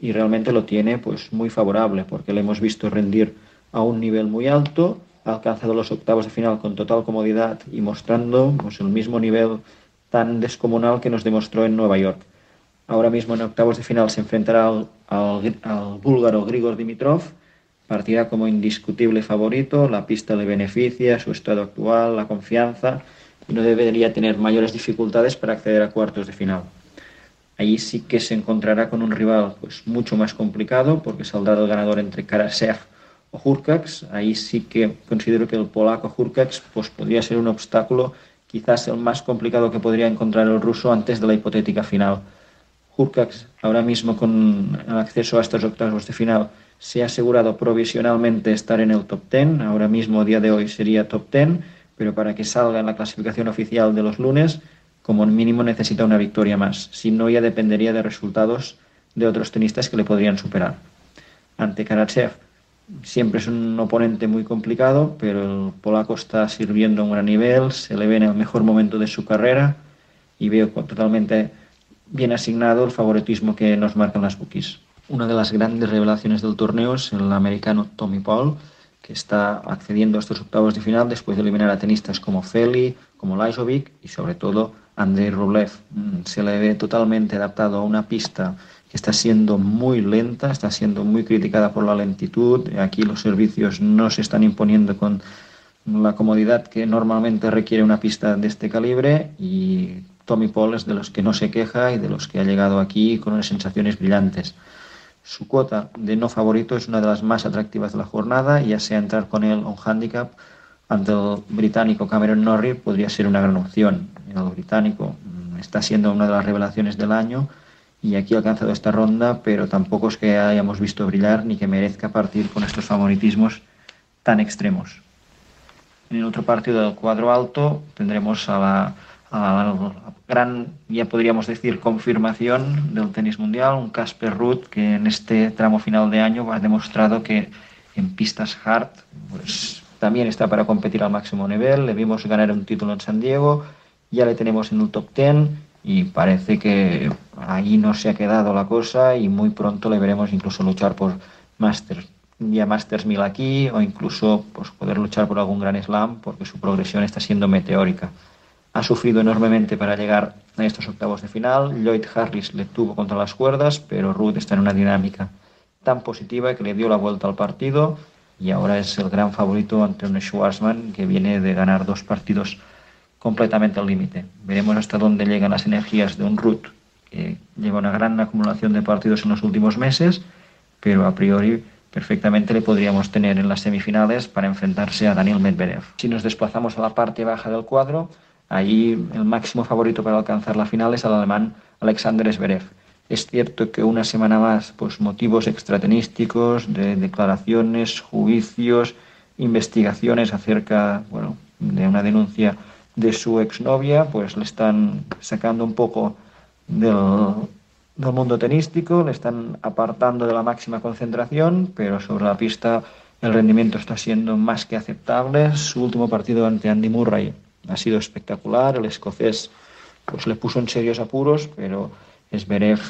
y realmente lo tiene pues muy favorable porque le hemos visto rendir a un nivel muy alto, ha alcanzado los octavos de final con total comodidad y mostrando pues, el mismo nivel tan descomunal que nos demostró en Nueva York. Ahora mismo en octavos de final se enfrentará al, al, al búlgaro Grigor Dimitrov, partirá como indiscutible favorito, la pista le beneficia, su estado actual, la confianza, y no debería tener mayores dificultades para acceder a cuartos de final. Allí sí que se encontrará con un rival pues, mucho más complicado porque saldrá el ganador entre Karasev o Hurkacz. Ahí sí que considero que el polaco Hurkacz pues, podría ser un obstáculo quizás el más complicado que podría encontrar el ruso antes de la hipotética final. Hurkacz ahora mismo con el acceso a estos octavos de final se ha asegurado provisionalmente estar en el top 10. Ahora mismo, a día de hoy, sería top 10, pero para que salga en la clasificación oficial de los lunes como mínimo necesita una victoria más. Si no, ya dependería de resultados de otros tenistas que le podrían superar. Ante Karatsev, siempre es un oponente muy complicado, pero el polaco está sirviendo a un gran nivel, se le ve en el mejor momento de su carrera y veo totalmente bien asignado el favoritismo que nos marcan las bookies. Una de las grandes revelaciones del torneo es el americano Tommy Paul, que está accediendo a estos octavos de final después de eliminar a tenistas como Feli, como Lajovic y sobre todo Andrei Rublev. Mm, se le ve totalmente adaptado a una pista que está siendo muy lenta, está siendo muy criticada por la lentitud. Aquí los servicios no se están imponiendo con la comodidad que normalmente requiere una pista de este calibre y Tommy Paul es de los que no se queja y de los que ha llegado aquí con unas sensaciones brillantes. Su cuota de no favorito es una de las más atractivas de la jornada, ya sea entrar con él a un handicap ante el británico Cameron Norrie podría ser una gran opción. El británico mm, está siendo una de las revelaciones del año y aquí ha alcanzado esta ronda, pero tampoco es que hayamos visto brillar ni que merezca partir con estos favoritismos tan extremos. En el otro partido del cuadro alto tendremos a la la gran, ya podríamos decir, confirmación del tenis mundial, un Casper Ruud que en este tramo final de año ha demostrado que en pistas hard pues, también está para competir al máximo nivel. Le vimos ganar un título en San Diego, ya le tenemos en el top 10 y parece que ahí no se ha quedado la cosa y muy pronto le veremos incluso luchar por Masters, ya Masters 1000 aquí o incluso pues, poder luchar por algún gran slam porque su progresión está siendo meteórica ha sufrido enormemente para llegar a estos octavos de final. Lloyd Harris le tuvo contra las cuerdas, pero Ruth está en una dinámica tan positiva que le dio la vuelta al partido y ahora es el gran favorito ante un Schwarzman que viene de ganar dos partidos completamente al límite. Veremos hasta dónde llegan las energías de un Ruth que lleva una gran acumulación de partidos en los últimos meses, pero a priori perfectamente le podríamos tener en las semifinales para enfrentarse a Daniel Medvedev. Si nos desplazamos a la parte baja del cuadro, Allí el máximo favorito para alcanzar la final es el alemán Alexander Zverev. Es cierto que una semana más, pues motivos extratenísticos, de declaraciones, juicios, investigaciones acerca, bueno, de una denuncia de su exnovia, pues le están sacando un poco del, del mundo tenístico, le están apartando de la máxima concentración, pero sobre la pista el rendimiento está siendo más que aceptable. Su último partido ante Andy Murray ha sido espectacular. El escocés pues, le puso en serios apuros, pero Esberev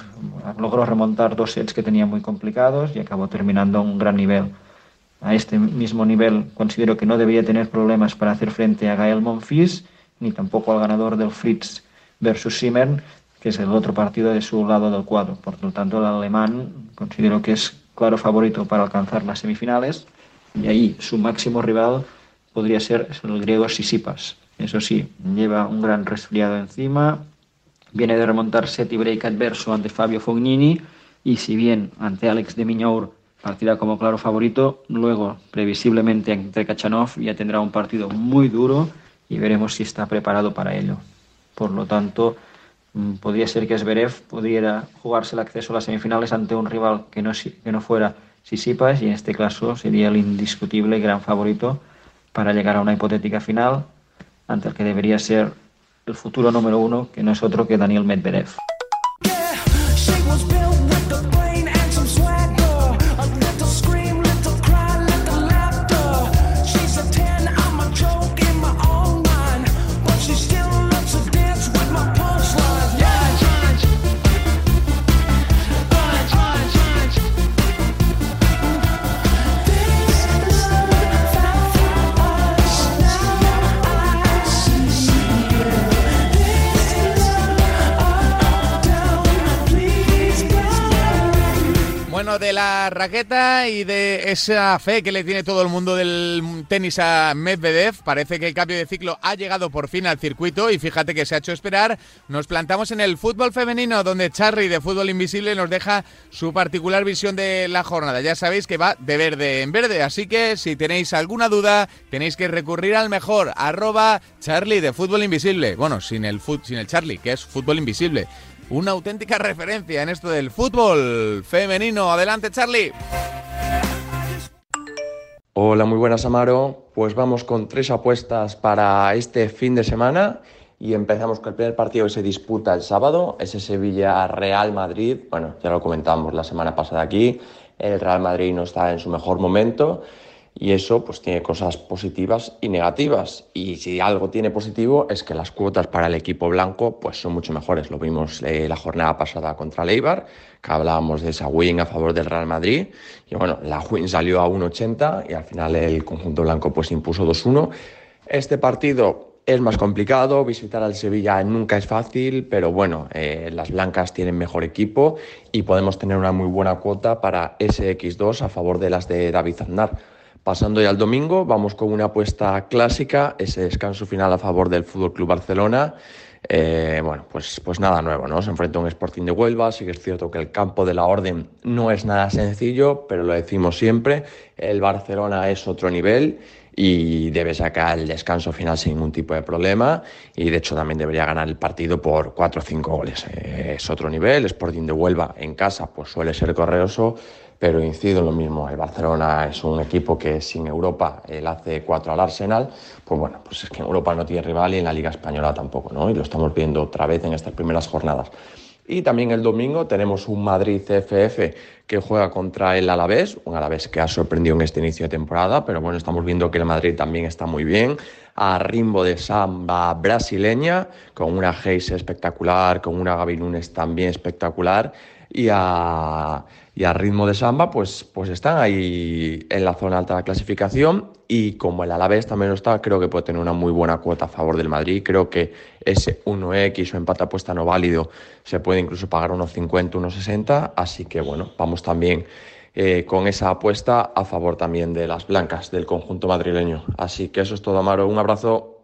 logró remontar dos sets que tenía muy complicados y acabó terminando a un gran nivel. A este mismo nivel considero que no debía tener problemas para hacer frente a Gael Monfils ni tampoco al ganador del Fritz versus Simmern, que es el otro partido de su lado del cuadro. Por lo tanto, el alemán considero que es claro favorito para alcanzar las semifinales y ahí su máximo rival podría ser el griego Sisipas. Eso sí, lleva un gran resfriado encima, viene de remontar set y break adverso ante Fabio Fognini. Y si bien ante Alex de Miñour partirá como claro favorito, luego previsiblemente ante Kachanov ya tendrá un partido muy duro y veremos si está preparado para ello. Por lo tanto, mm, podría ser que Zverev pudiera jugarse el acceso a las semifinales ante un rival que no, que no fuera Sisipas y en este caso sería el indiscutible gran favorito para llegar a una hipotética final ante el que debería ser el futuro número uno, que no es otro que Daniel Medvedev. De la raqueta y de esa fe que le tiene todo el mundo del tenis a Medvedev. Parece que el cambio de ciclo ha llegado por fin al circuito y fíjate que se ha hecho esperar. Nos plantamos en el fútbol femenino donde Charly de Fútbol Invisible nos deja su particular visión de la jornada. Ya sabéis que va de verde en verde, así que si tenéis alguna duda tenéis que recurrir al mejor arroba Charlie de Fútbol Invisible. Bueno, sin el, sin el Charlie, que es Fútbol Invisible una auténtica referencia en esto del fútbol femenino. Adelante, Charlie. Hola, muy buenas, Amaro. Pues vamos con tres apuestas para este fin de semana y empezamos con el primer partido que se disputa el sábado, ese Sevilla-Real Madrid. Bueno, ya lo comentamos la semana pasada aquí, el Real Madrid no está en su mejor momento y eso pues tiene cosas positivas y negativas. Y si algo tiene positivo es que las cuotas para el equipo blanco pues son mucho mejores. Lo vimos eh, la jornada pasada contra Leibar, que hablábamos de esa win a favor del Real Madrid. Y bueno, la win salió a 1.80 y al final el conjunto blanco pues impuso 2-1. Este partido es más complicado, visitar al Sevilla nunca es fácil, pero bueno, eh, las blancas tienen mejor equipo y podemos tener una muy buena cuota para ese X2 a favor de las de David Aznar. Pasando ya al domingo, vamos con una apuesta clásica, ese descanso final a favor del Fútbol Club Barcelona. Eh, bueno, pues, pues nada nuevo, ¿no? Se enfrenta a un Sporting de Huelva, sí que es cierto que el campo de la orden no es nada sencillo, pero lo decimos siempre, el Barcelona es otro nivel y debe sacar el descanso final sin ningún tipo de problema y de hecho también debería ganar el partido por 4 o 5 goles. Eh, es otro nivel, el Sporting de Huelva en casa pues suele ser correoso, pero incido en lo mismo, el Barcelona es un equipo que sin Europa él hace cuatro al Arsenal, pues bueno, pues es que en Europa no tiene rival y en la Liga Española tampoco, ¿no? Y lo estamos viendo otra vez en estas primeras jornadas. Y también el domingo tenemos un Madrid CFF que juega contra el Alavés, un Alavés que ha sorprendido en este inicio de temporada, pero bueno, estamos viendo que el Madrid también está muy bien, a ritmo de samba brasileña, con una Geise espectacular, con una Gaby Nunes también espectacular, y a y a ritmo de samba, pues, pues están ahí en la zona alta de la clasificación y como el Alavés también está, creo que puede tener una muy buena cuota a favor del Madrid. Creo que ese 1X o empate apuesta no válido se puede incluso pagar unos 50, unos 60, así que bueno, vamos también eh, con esa apuesta a favor también de las blancas del conjunto madrileño. Así que eso es todo, Amaro. Un abrazo.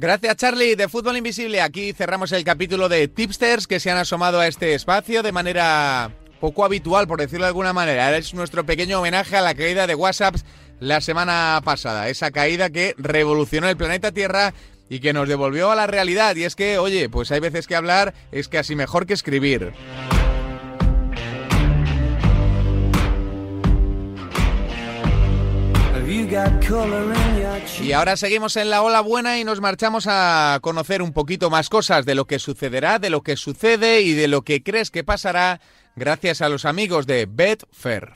Gracias Charlie de Fútbol Invisible. Aquí cerramos el capítulo de tipsters que se han asomado a este espacio de manera poco habitual, por decirlo de alguna manera. Es nuestro pequeño homenaje a la caída de WhatsApp la semana pasada. Esa caída que revolucionó el planeta Tierra y que nos devolvió a la realidad. Y es que, oye, pues hay veces que hablar es casi mejor que escribir. Y ahora seguimos en la ola buena y nos marchamos a conocer un poquito más cosas de lo que sucederá, de lo que sucede y de lo que crees que pasará gracias a los amigos de Betfair.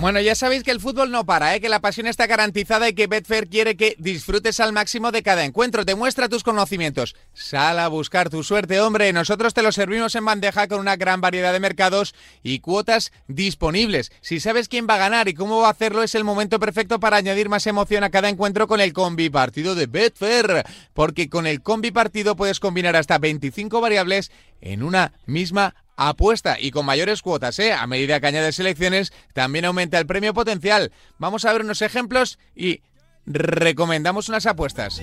Bueno, ya sabéis que el fútbol no para, ¿eh? que la pasión está garantizada y que Betfair quiere que disfrutes al máximo de cada encuentro. Demuestra tus conocimientos. Sal a buscar tu suerte, hombre. Nosotros te lo servimos en bandeja con una gran variedad de mercados y cuotas disponibles. Si sabes quién va a ganar y cómo va a hacerlo, es el momento perfecto para añadir más emoción a cada encuentro con el combi partido de Betfair. Porque con el combi partido puedes combinar hasta 25 variables en una misma apuesta y con mayores cuotas, ¿eh? A medida que añades selecciones, también aumenta el premio potencial. Vamos a ver unos ejemplos y recomendamos unas apuestas.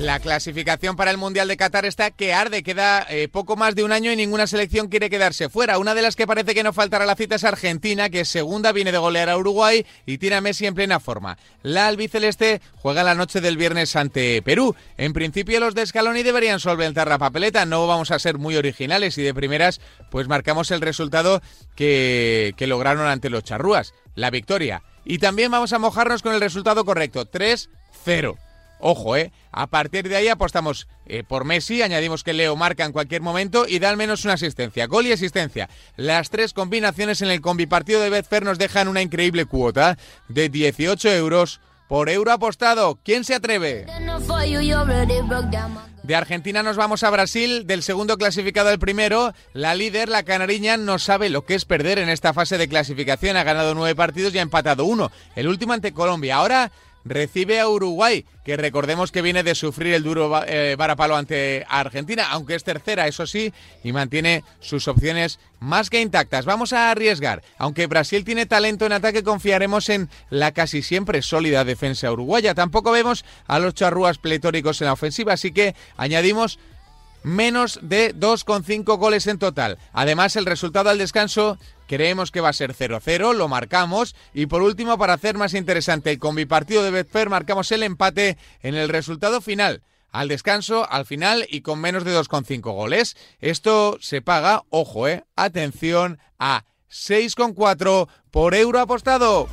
La clasificación para el Mundial de Qatar está que arde, queda eh, poco más de un año y ninguna selección quiere quedarse fuera. Una de las que parece que no faltará la cita es Argentina, que segunda viene de golear a Uruguay y tiene a Messi en plena forma. La albiceleste juega la noche del viernes ante Perú. En principio los de Scaloni deberían solventar la papeleta, no vamos a ser muy originales y de primeras pues marcamos el resultado que, que lograron ante los charrúas, la victoria. Y también vamos a mojarnos con el resultado correcto, 3-0. Ojo, ¿eh? A partir de ahí apostamos eh, por Messi, añadimos que Leo marca en cualquier momento y da al menos una asistencia. Gol y asistencia. Las tres combinaciones en el combipartido de Betfair nos dejan una increíble cuota de 18 euros por euro apostado. ¿Quién se atreve? De Argentina nos vamos a Brasil, del segundo clasificado al primero. La líder, la canariña, no sabe lo que es perder en esta fase de clasificación. Ha ganado nueve partidos y ha empatado uno. El último ante Colombia. Ahora recibe a Uruguay, que recordemos que viene de sufrir el duro eh, varapalo ante Argentina, aunque es tercera, eso sí, y mantiene sus opciones más que intactas. Vamos a arriesgar. Aunque Brasil tiene talento en ataque, confiaremos en la casi siempre sólida defensa uruguaya. Tampoco vemos a los charrúas pletóricos en la ofensiva, así que añadimos menos de 2,5 goles en total. Además, el resultado al descanso creemos que va a ser 0-0, lo marcamos. Y por último, para hacer más interesante el combipartido de Betfair, marcamos el empate en el resultado final. Al descanso, al final y con menos de 2,5 goles. Esto se paga, ojo, eh, atención, a 6,4 por euro apostado.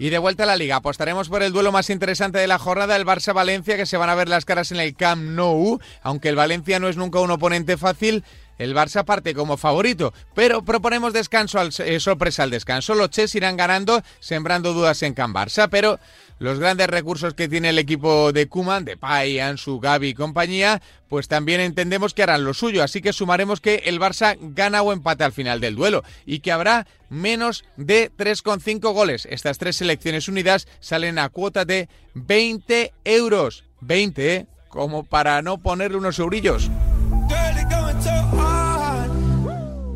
Y de vuelta a la liga, apostaremos por el duelo más interesante de la jornada, el Barça-Valencia, que se van a ver las caras en el Camp Nou, aunque el Valencia no es nunca un oponente fácil. El Barça parte como favorito, pero proponemos descanso al, eh, sorpresa al descanso. Los Ches irán ganando, sembrando dudas en Can Barça, pero los grandes recursos que tiene el equipo de Kuman, de Pai, Ansu, Gavi y compañía, pues también entendemos que harán lo suyo. Así que sumaremos que el Barça gana o empate al final del duelo y que habrá menos de 3,5 goles. Estas tres selecciones unidas salen a cuota de 20 euros. 20, ¿eh? como para no ponerle unos eurillos.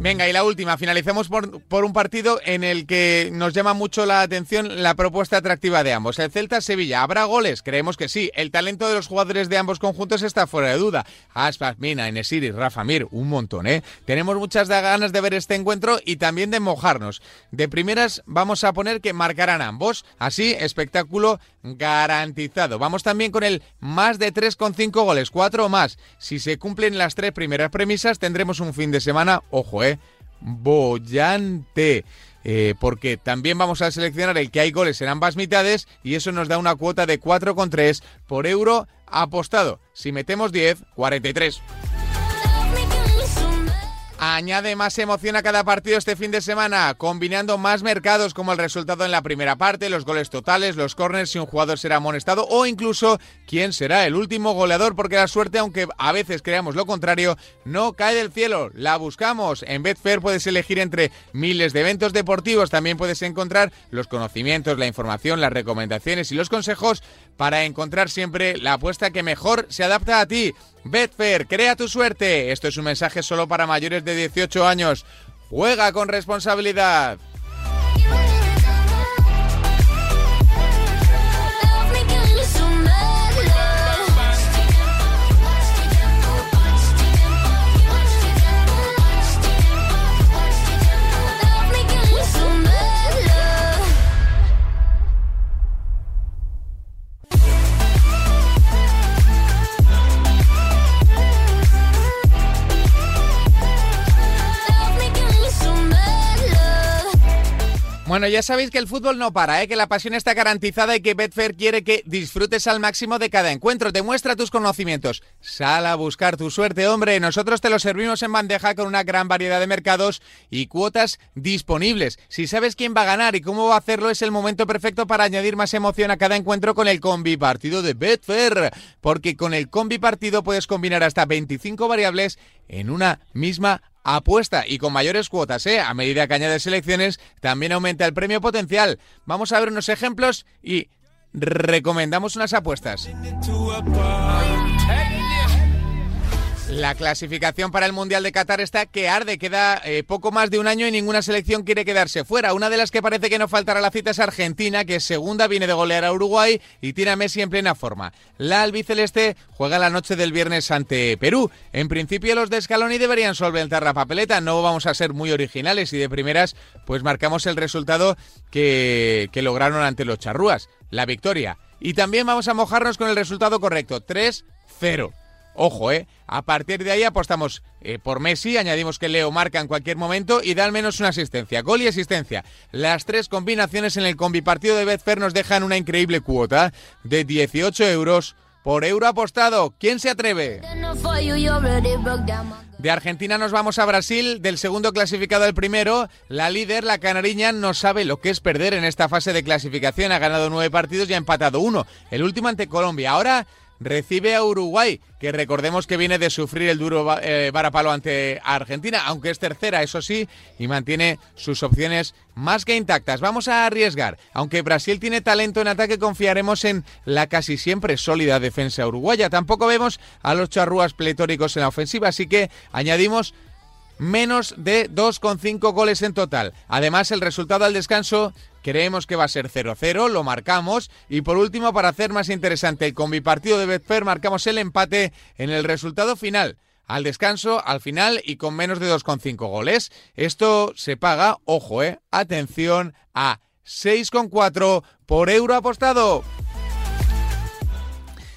Venga, y la última, finalicemos por, un partido en el que nos llama mucho la atención la propuesta atractiva de ambos. El Celta-Sevilla, ¿habrá goles? Creemos que sí. El talento de los jugadores de ambos conjuntos está fuera de duda. Aspas, Mina, Enesiri, Rafa Mir, un montón, ¿eh? Tenemos muchas ganas de ver este encuentro y también de mojarnos. De primeras vamos a poner que marcarán ambos. Así, espectáculo garantizado. Vamos también con el más de 3,5 goles, 4 o más. Si se cumplen las tres primeras premisas, tendremos un fin de semana, ojo, eh, bollante. Eh, porque también vamos a seleccionar el que hay goles en ambas mitades y eso nos da una cuota de 4,3 por euro apostado. Si metemos 10, 43. Añade más emoción a cada partido este fin de semana, combinando más mercados como el resultado en la primera parte, los goles totales, los corners, si un jugador será amonestado o incluso quién será el último goleador, porque la suerte, aunque a veces creamos lo contrario, no cae del cielo, la buscamos. En Betfair puedes elegir entre miles de eventos deportivos, también puedes encontrar los conocimientos, la información, las recomendaciones y los consejos para encontrar siempre la apuesta que mejor se adapta a ti. Betfair, crea tu suerte. Esto es un mensaje solo para mayores de 18 años. Juega con responsabilidad. Bueno, ya sabéis que el fútbol no para, ¿eh? que la pasión está garantizada y que Betfair quiere que disfrutes al máximo de cada encuentro. Demuestra tus conocimientos. Sal a buscar tu suerte, hombre. Nosotros te lo servimos en bandeja con una gran variedad de mercados y cuotas disponibles. Si sabes quién va a ganar y cómo va a hacerlo, es el momento perfecto para añadir más emoción a cada encuentro con el combi partido de Betfair. Porque con el combi partido puedes combinar hasta 25 variables en una misma apuesta y con mayores cuotas, ¿eh? A medida que añades selecciones, también aumenta el premio potencial. Vamos a ver unos ejemplos y recomendamos unas apuestas. La clasificación para el Mundial de Qatar está que arde, queda eh, poco más de un año y ninguna selección quiere quedarse fuera. Una de las que parece que no faltará la cita es Argentina, que segunda viene de golear a Uruguay y tiene a Messi en plena forma. La albiceleste juega la noche del viernes ante Perú. En principio los de Scaloni deberían solventar la papeleta, no vamos a ser muy originales y de primeras pues marcamos el resultado que, que lograron ante los charrúas, la victoria. Y también vamos a mojarnos con el resultado correcto, 3-0. Ojo, ¿eh? A partir de ahí apostamos eh, por Messi, añadimos que Leo marca en cualquier momento y da al menos una asistencia. Gol y asistencia. Las tres combinaciones en el combipartido de Betfair nos dejan una increíble cuota de 18 euros por euro apostado. ¿Quién se atreve? De Argentina nos vamos a Brasil, del segundo clasificado al primero. La líder, la canariña, no sabe lo que es perder en esta fase de clasificación. Ha ganado nueve partidos y ha empatado uno. El último ante Colombia. Ahora recibe a Uruguay, que recordemos que viene de sufrir el duro eh, varapalo ante Argentina, aunque es tercera, eso sí, y mantiene sus opciones más que intactas. Vamos a arriesgar. Aunque Brasil tiene talento en ataque, confiaremos en la casi siempre sólida defensa uruguaya. Tampoco vemos a los charrúas pletóricos en la ofensiva, así que añadimos menos de 2,5 goles en total. Además, el resultado al descanso creemos que va a ser 0-0, lo marcamos. Y por último, para hacer más interesante el combipartido de Betfair, marcamos el empate en el resultado final. Al descanso, al final y con menos de 2,5 goles. Esto se paga, ojo, eh, atención, a 6,4 por euro apostado.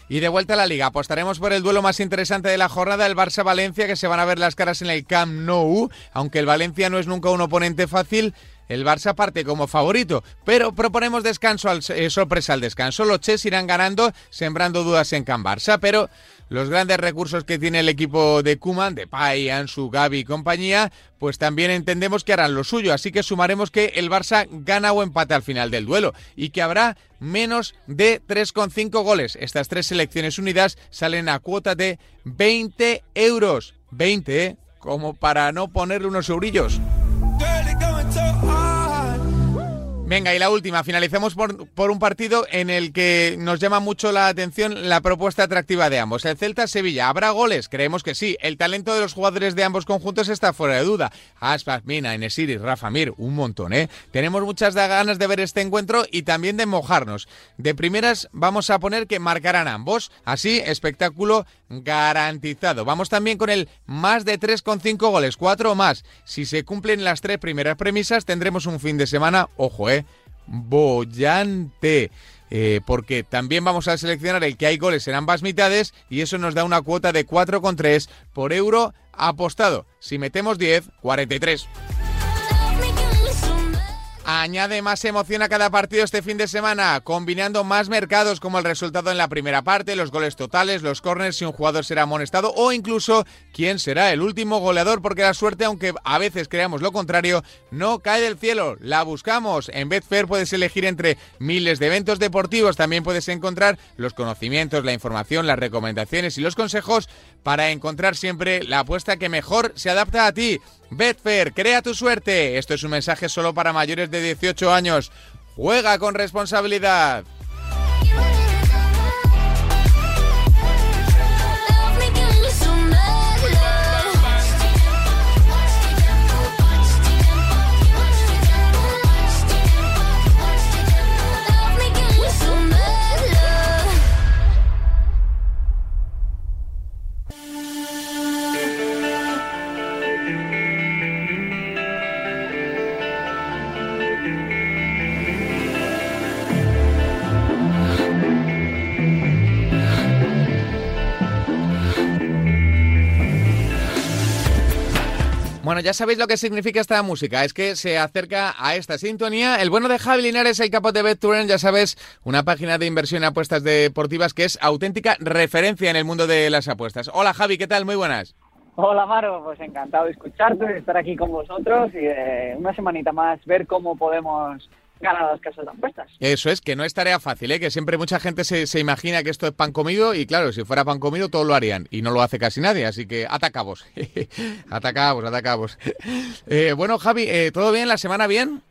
Y de vuelta a la liga, apostaremos por el duelo más interesante de la jornada, el Barça-Valencia, que se van a ver las caras en el Camp Nou, aunque el Valencia no es nunca un oponente fácil. El Barça parte como favorito, pero proponemos descanso al, eh, sorpresa al descanso. Los Ches irán ganando, sembrando dudas en Camp Barça, pero los grandes recursos que tiene el equipo de Kuman, de Pai, Ansu, Gavi y compañía, pues también entendemos que harán lo suyo, así que sumaremos que el Barça gana o empate al final del duelo y que habrá menos de 3,5 goles. Estas tres selecciones unidas salen a cuota de 20 euros. 20, ¿eh? Como para no ponerle unos eurillos. Venga, y la última, finalicemos por, por, un partido en el que nos llama mucho la atención la propuesta atractiva de ambos. El Celta-Sevilla, ¿habrá goles? Creemos que sí. El talento de los jugadores de ambos conjuntos está fuera de duda. Aspas, Mina, Enesiri, Rafa Mir, un montón, ¿eh? Tenemos muchas ganas de ver este encuentro y también de mojarnos. De primeras vamos a poner que marcarán ambos. Así, espectáculo garantizado. Vamos también con el más de 3,5 goles, 4 o más. Si se cumplen las tres primeras premisas, tendremos un fin de semana, ojo, eh, bollante. Eh, porque también vamos a seleccionar el que hay goles en ambas mitades y eso nos da una cuota de 4,3 por euro apostado. Si metemos 10, 43. Añade más emoción a cada partido este fin de semana, combinando más mercados como el resultado en la primera parte, los goles totales, los corners, si un jugador será amonestado o incluso quién será el último goleador, porque la suerte, aunque a veces creamos lo contrario, no cae del cielo, la buscamos. En Betfair puedes elegir entre miles de eventos deportivos, también puedes encontrar los conocimientos, la información, las recomendaciones y los consejos para encontrar siempre la apuesta que mejor se adapta a ti. Betfair, crea tu suerte. Esto es un mensaje solo para mayores de 18 años. Juega con responsabilidad. Bueno, ya sabéis lo que significa esta música, es que se acerca a esta sintonía. El bueno de Javi Linares, el capo de BetTouren, ya sabes, una página de inversión en apuestas deportivas que es auténtica referencia en el mundo de las apuestas. Hola Javi, ¿qué tal? Muy buenas. Hola Maro, pues encantado de escucharte, de estar aquí con vosotros y una semanita más ver cómo podemos ganar las casas de apuestas. Eso es, que no es tarea fácil, ¿eh? que siempre mucha gente se, se, imagina que esto es pan comido y claro, si fuera pan comido todos lo harían y no lo hace casi nadie, así que atacamos, atacamos, atacamos. Eh, bueno Javi, eh, ¿todo bien? ¿La semana bien?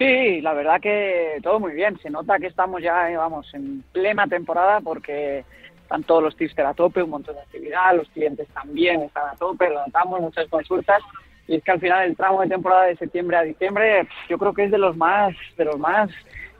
Sí, la verdad que todo muy bien. Se nota que estamos ya, eh, vamos, en plena temporada porque están todos los tipster a tope, un montón de actividad, los clientes también están a tope, lo notamos, muchas consultas. Y es que al final el tramo de temporada de septiembre a diciembre, yo creo que es de los más, de los más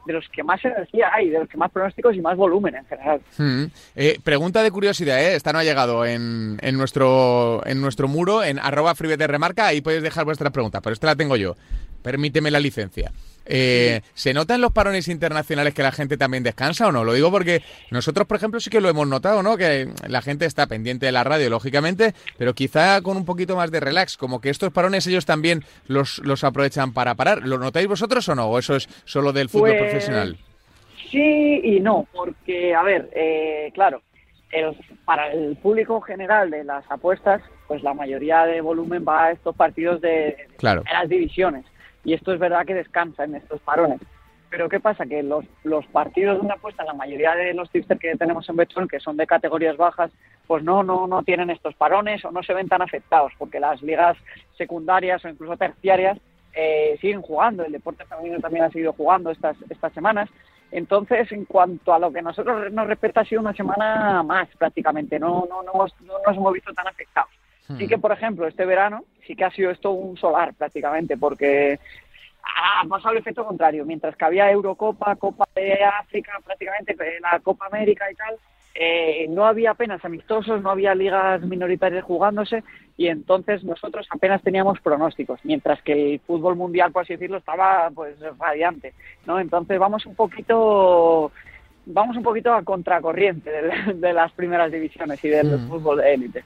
de los que más energía hay, de los que más pronósticos y más volumen en general. Hmm. Eh, pregunta de curiosidad, ¿eh? esta no ha llegado en, en, nuestro, en nuestro muro, en arroba remarca, ahí podéis dejar vuestra pregunta, pero esta la tengo yo. Permíteme la licencia. Eh, ¿Se nota en los parones internacionales que la gente también descansa o no? Lo digo porque nosotros, por ejemplo, sí que lo hemos notado, ¿no? Que la gente está pendiente de la radio, lógicamente, pero quizá con un poquito más de relax, como que estos parones ellos también los, los aprovechan para parar. ¿Lo notáis vosotros o no? ¿O eso es solo del fútbol pues, profesional? Sí y no, porque, a ver, eh, claro, el, para el público general de las apuestas, pues la mayoría de volumen va a estos partidos de, claro. de las divisiones y esto es verdad que descansa en estos parones. Pero ¿qué pasa? Que los, los partidos de una apuesta, la mayoría de los tipsters que tenemos en Betson, que son de categorías bajas, pues no, no, no tienen estos parones o no se ven tan afectados, porque las ligas secundarias o incluso terciarias eh, siguen jugando. El deporte femenino también ha seguido jugando estas, estas semanas. Entonces, en cuanto a lo que nosotros nos respecta, ha sido una semana más prácticamente. No, no, no, no nos hemos visto tan afectados. Sí que, por ejemplo, este verano sí que ha sido esto un solar prácticamente, porque ha pasado el efecto contrario. Mientras que había Eurocopa, Copa de África, prácticamente la Copa América y tal, eh, no había apenas amistosos, no había ligas minoritarias jugándose y entonces nosotros apenas teníamos pronósticos, mientras que el fútbol mundial, por así decirlo, estaba pues radiante, ¿no? Entonces vamos un poquito vamos un poquito a contracorriente de, de las primeras divisiones y del Mm. fútbol de élite.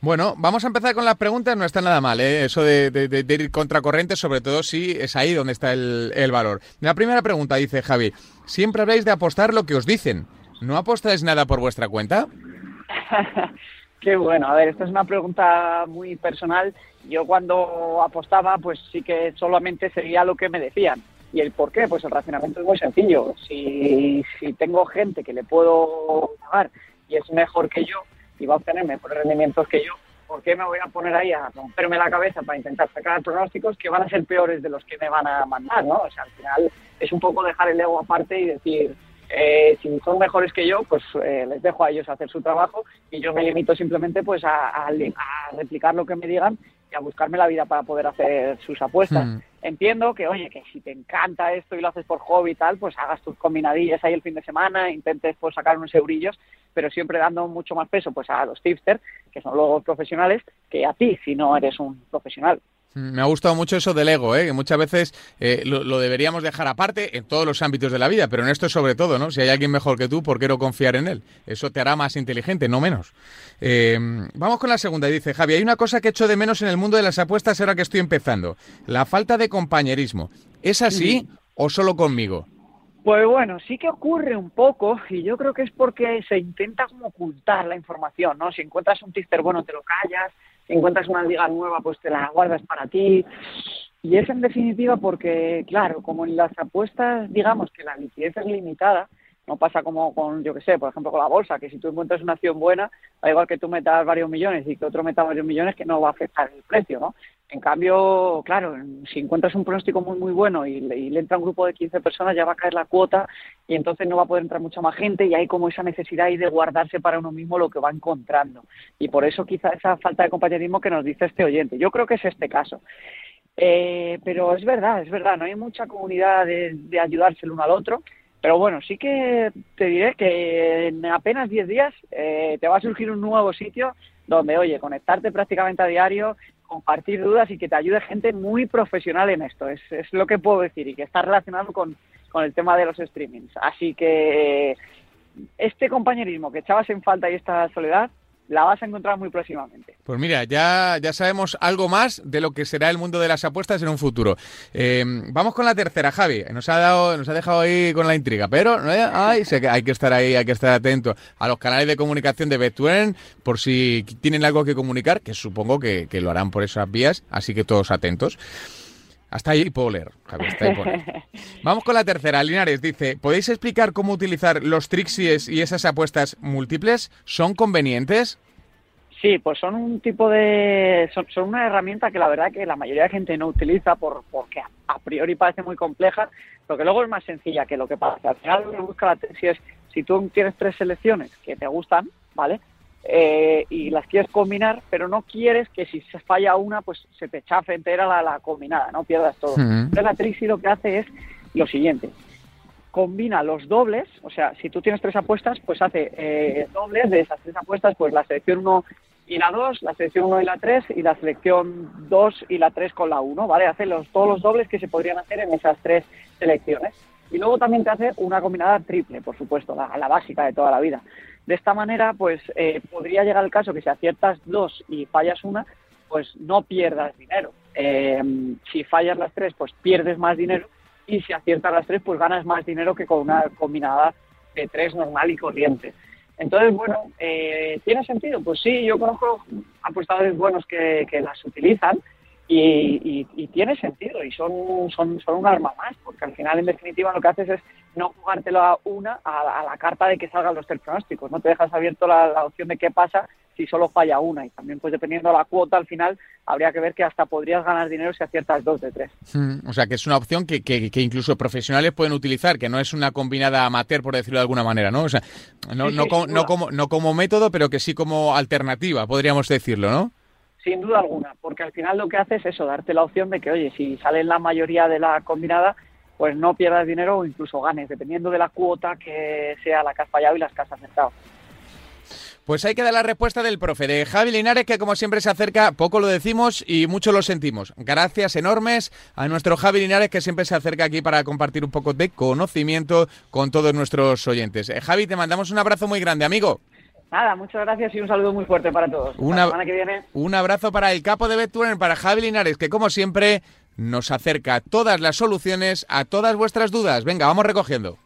Bueno, vamos a empezar con las preguntas. No está nada mal, ¿eh? eso de, de- de- de ir contracorriente, sobre todo si es ahí donde está el, el valor. La primera pregunta dice Javi: siempre habláis de apostar lo que os dicen. ¿No apostáis nada por vuestra cuenta? Qué bueno, a ver, esta es una pregunta muy personal. Yo cuando apostaba, pues sí que solamente seguía lo que me decían. ¿Y el por qué? Pues el razonamiento es muy sencillo. Si, si tengo gente que le puedo pagar y es mejor que yo y va a obtener mejores rendimientos que yo, ¿por qué me voy a poner ahí a romperme la cabeza para intentar sacar pronósticos que van a ser peores de los que me van a mandar, ¿no? O sea, al final es un poco dejar el ego aparte y decir, eh, si son mejores que yo, pues eh, les dejo a ellos hacer su trabajo y yo me limito simplemente pues a, a li- a replicar lo que me digan y a buscarme la vida para poder hacer sus apuestas. Hmm. Entiendo que, oye, que si te encanta esto y lo haces por hobby y tal, pues hagas tus combinadillas ahí el fin de semana, intentes pues sacar unos eurillos, pero siempre dando mucho más peso pues a los tipsters, que son los profesionales, que a ti si no eres un profesional. Me ha gustado mucho eso del ego, ¿eh? que muchas veces eh, lo, lo deberíamos dejar aparte en todos los ámbitos de la vida, pero en esto sobre todo, ¿no? Si hay alguien mejor que tú, ¿por qué no confiar en él? Eso te hará más inteligente, no menos. Eh, vamos con la segunda. Dice Javi, hay una cosa que echo de menos en el mundo de las apuestas ahora que estoy empezando. La falta de compañerismo. ¿Es así o solo conmigo? Pues bueno, sí que ocurre un poco y yo creo que es porque se intenta como ocultar la información, ¿no? Si encuentras un tipster bueno te lo callas, encuentras una liga nueva pues te la guardas para ti y es en definitiva porque, claro, como en las apuestas digamos que la liquidez es limitada, no pasa como con, yo que sé, por ejemplo con la bolsa, que si tú encuentras una acción buena, da igual que tú metas varios millones y que otro meta varios millones, que no va a afectar el precio, ¿no? En cambio, claro, si encuentras un pronóstico muy muy bueno y le, y le entra un grupo de 15 personas, ya va a caer la cuota y entonces no va a poder entrar mucha más gente y hay como esa necesidad ahí de guardarse para uno mismo lo que va encontrando. Y por eso quizá esa falta de compañerismo que nos dice este oyente. Yo creo que es este caso. Eh, pero es verdad, es verdad, no hay mucha comunidad de, de ayudarse el uno al otro. Pero bueno, sí que te diré que en apenas 10 días eh, te va a surgir un nuevo sitio donde, oye, conectarte prácticamente a diario, compartir dudas y que te ayude gente muy profesional en esto. Es, es lo que puedo decir y que está relacionado con, con el tema de los streamings. Así que este compañerismo que echabas en falta y esta soledad, la vas a encontrar muy próximamente. Pues mira, ya, ya sabemos algo más de lo que será el mundo de las apuestas en un futuro. Eh, vamos con la tercera, Javi. Nos ha dado, nos ha dejado ahí con la intriga, pero hay que estar ahí, hay que estar atento a los canales de comunicación de Betuen por si tienen algo que comunicar, que supongo que, que lo harán por esas vías, así que todos atentos. Hasta ahí puedo leer, Javi, hasta ahí puedo Vamos con la tercera. Linares dice, ¿podéis explicar cómo utilizar los trixies y esas apuestas múltiples? ¿Son convenientes? Sí, pues son un tipo de... Son, una herramienta que la verdad que la mayoría de gente no utiliza por, porque a, priori parece muy compleja, pero que luego es más sencilla que lo que pasa. Al final lo que busca la si es, si tú tienes tres selecciones que te gustan, ¿vale? Eh, y las quieres combinar, pero no quieres que si se falla una, pues se te chafe entera la, la combinada, no pierdas todo. Entonces la Trixie lo que hace es lo siguiente, combina los dobles, o sea, si tú tienes tres apuestas, pues hace eh, dobles de esas tres apuestas, pues la selección 1 y la 2, la selección 1 y la 3 y la selección 2 y la 3 con la 1, ¿vale? Hace los, todos los dobles que se podrían hacer en esas tres selecciones. Y luego también te hace una combinada triple, por supuesto, la, la básica de toda la vida. De esta manera, pues eh, podría llegar el caso que si aciertas dos y fallas una, pues no pierdas dinero. Eh, si fallas las tres, pues pierdes más dinero y si aciertas las tres, pues ganas más dinero que con una combinada de tres normal y corriente. Entonces, bueno, eh, ¿tiene sentido? Pues sí, yo conozco apostadores buenos que, que las utilizan y, y, tiene sentido y son, son, son un arma más, porque al final, en definitiva, lo que haces es no jugártelo a una a, la carta de que salgan los tres pronósticos, no te dejas abierto la, opción de qué pasa si solo falla una y también pues dependiendo de la cuota al final habría que ver que hasta podrías ganar dinero si aciertas dos de tres. Hmm, o sea que es una opción que, que, que, incluso profesionales pueden utilizar, que no es una combinada amateur por decirlo de alguna manera, ¿no? O sea, no, no, no, como, no como método, pero que sí como alternativa, podríamos decirlo, ¿no? Sin duda alguna, porque al final lo que hace es eso, darte la opción de que, oye, si sale la mayoría de la combinada, pues no pierdas dinero o incluso ganes, dependiendo de la cuota que sea la que has fallado y las que has acertado. Pues hay que dar la respuesta del profe, de Javi Linares, que como siempre se acerca, poco lo decimos y mucho lo sentimos. Gracias enormes a nuestro Javi Linares, que siempre se acerca aquí para compartir un poco de conocimiento con todos nuestros oyentes. Eh, Javi, te mandamos un abrazo muy grande, amigo. Nada, muchas gracias y un saludo muy fuerte para todos. Una, semana que viene. Un abrazo para el capo de Bettuner, para Javi Linares, que como siempre nos acerca todas las soluciones a todas vuestras dudas. Venga, vamos recogiendo.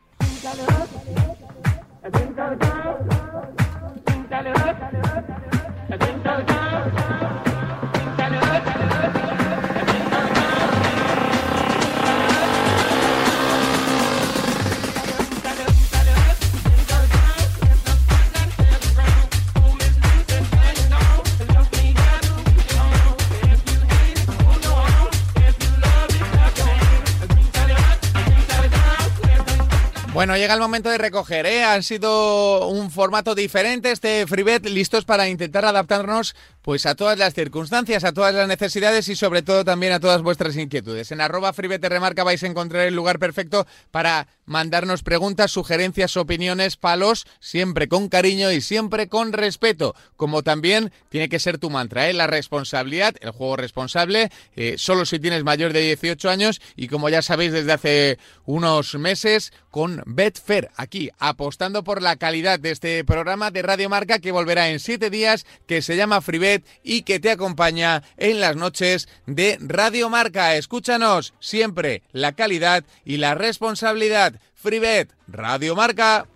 Bueno, llega el momento de recoger, ¿eh? Ha sido un formato diferente este FreeBet, listos para intentar adaptarnos pues a todas las circunstancias, a todas las necesidades y sobre todo también a todas vuestras inquietudes. En arroba FreeBet remarca vais a encontrar el lugar perfecto para mandarnos preguntas, sugerencias, opiniones, palos, siempre con cariño y siempre con respeto. Como también tiene que ser tu mantra, ¿eh? la responsabilidad, el juego responsable, eh, solo si tienes mayor de 18 años y como ya sabéis desde hace unos meses con Betfair, aquí apostando por la calidad de este programa de Radio Marca que volverá en siete días, que se llama FreeBet y que te acompaña en las noches de Radio Marca. Escúchanos siempre la calidad y la responsabilidad. FreeBet, Radio Marca.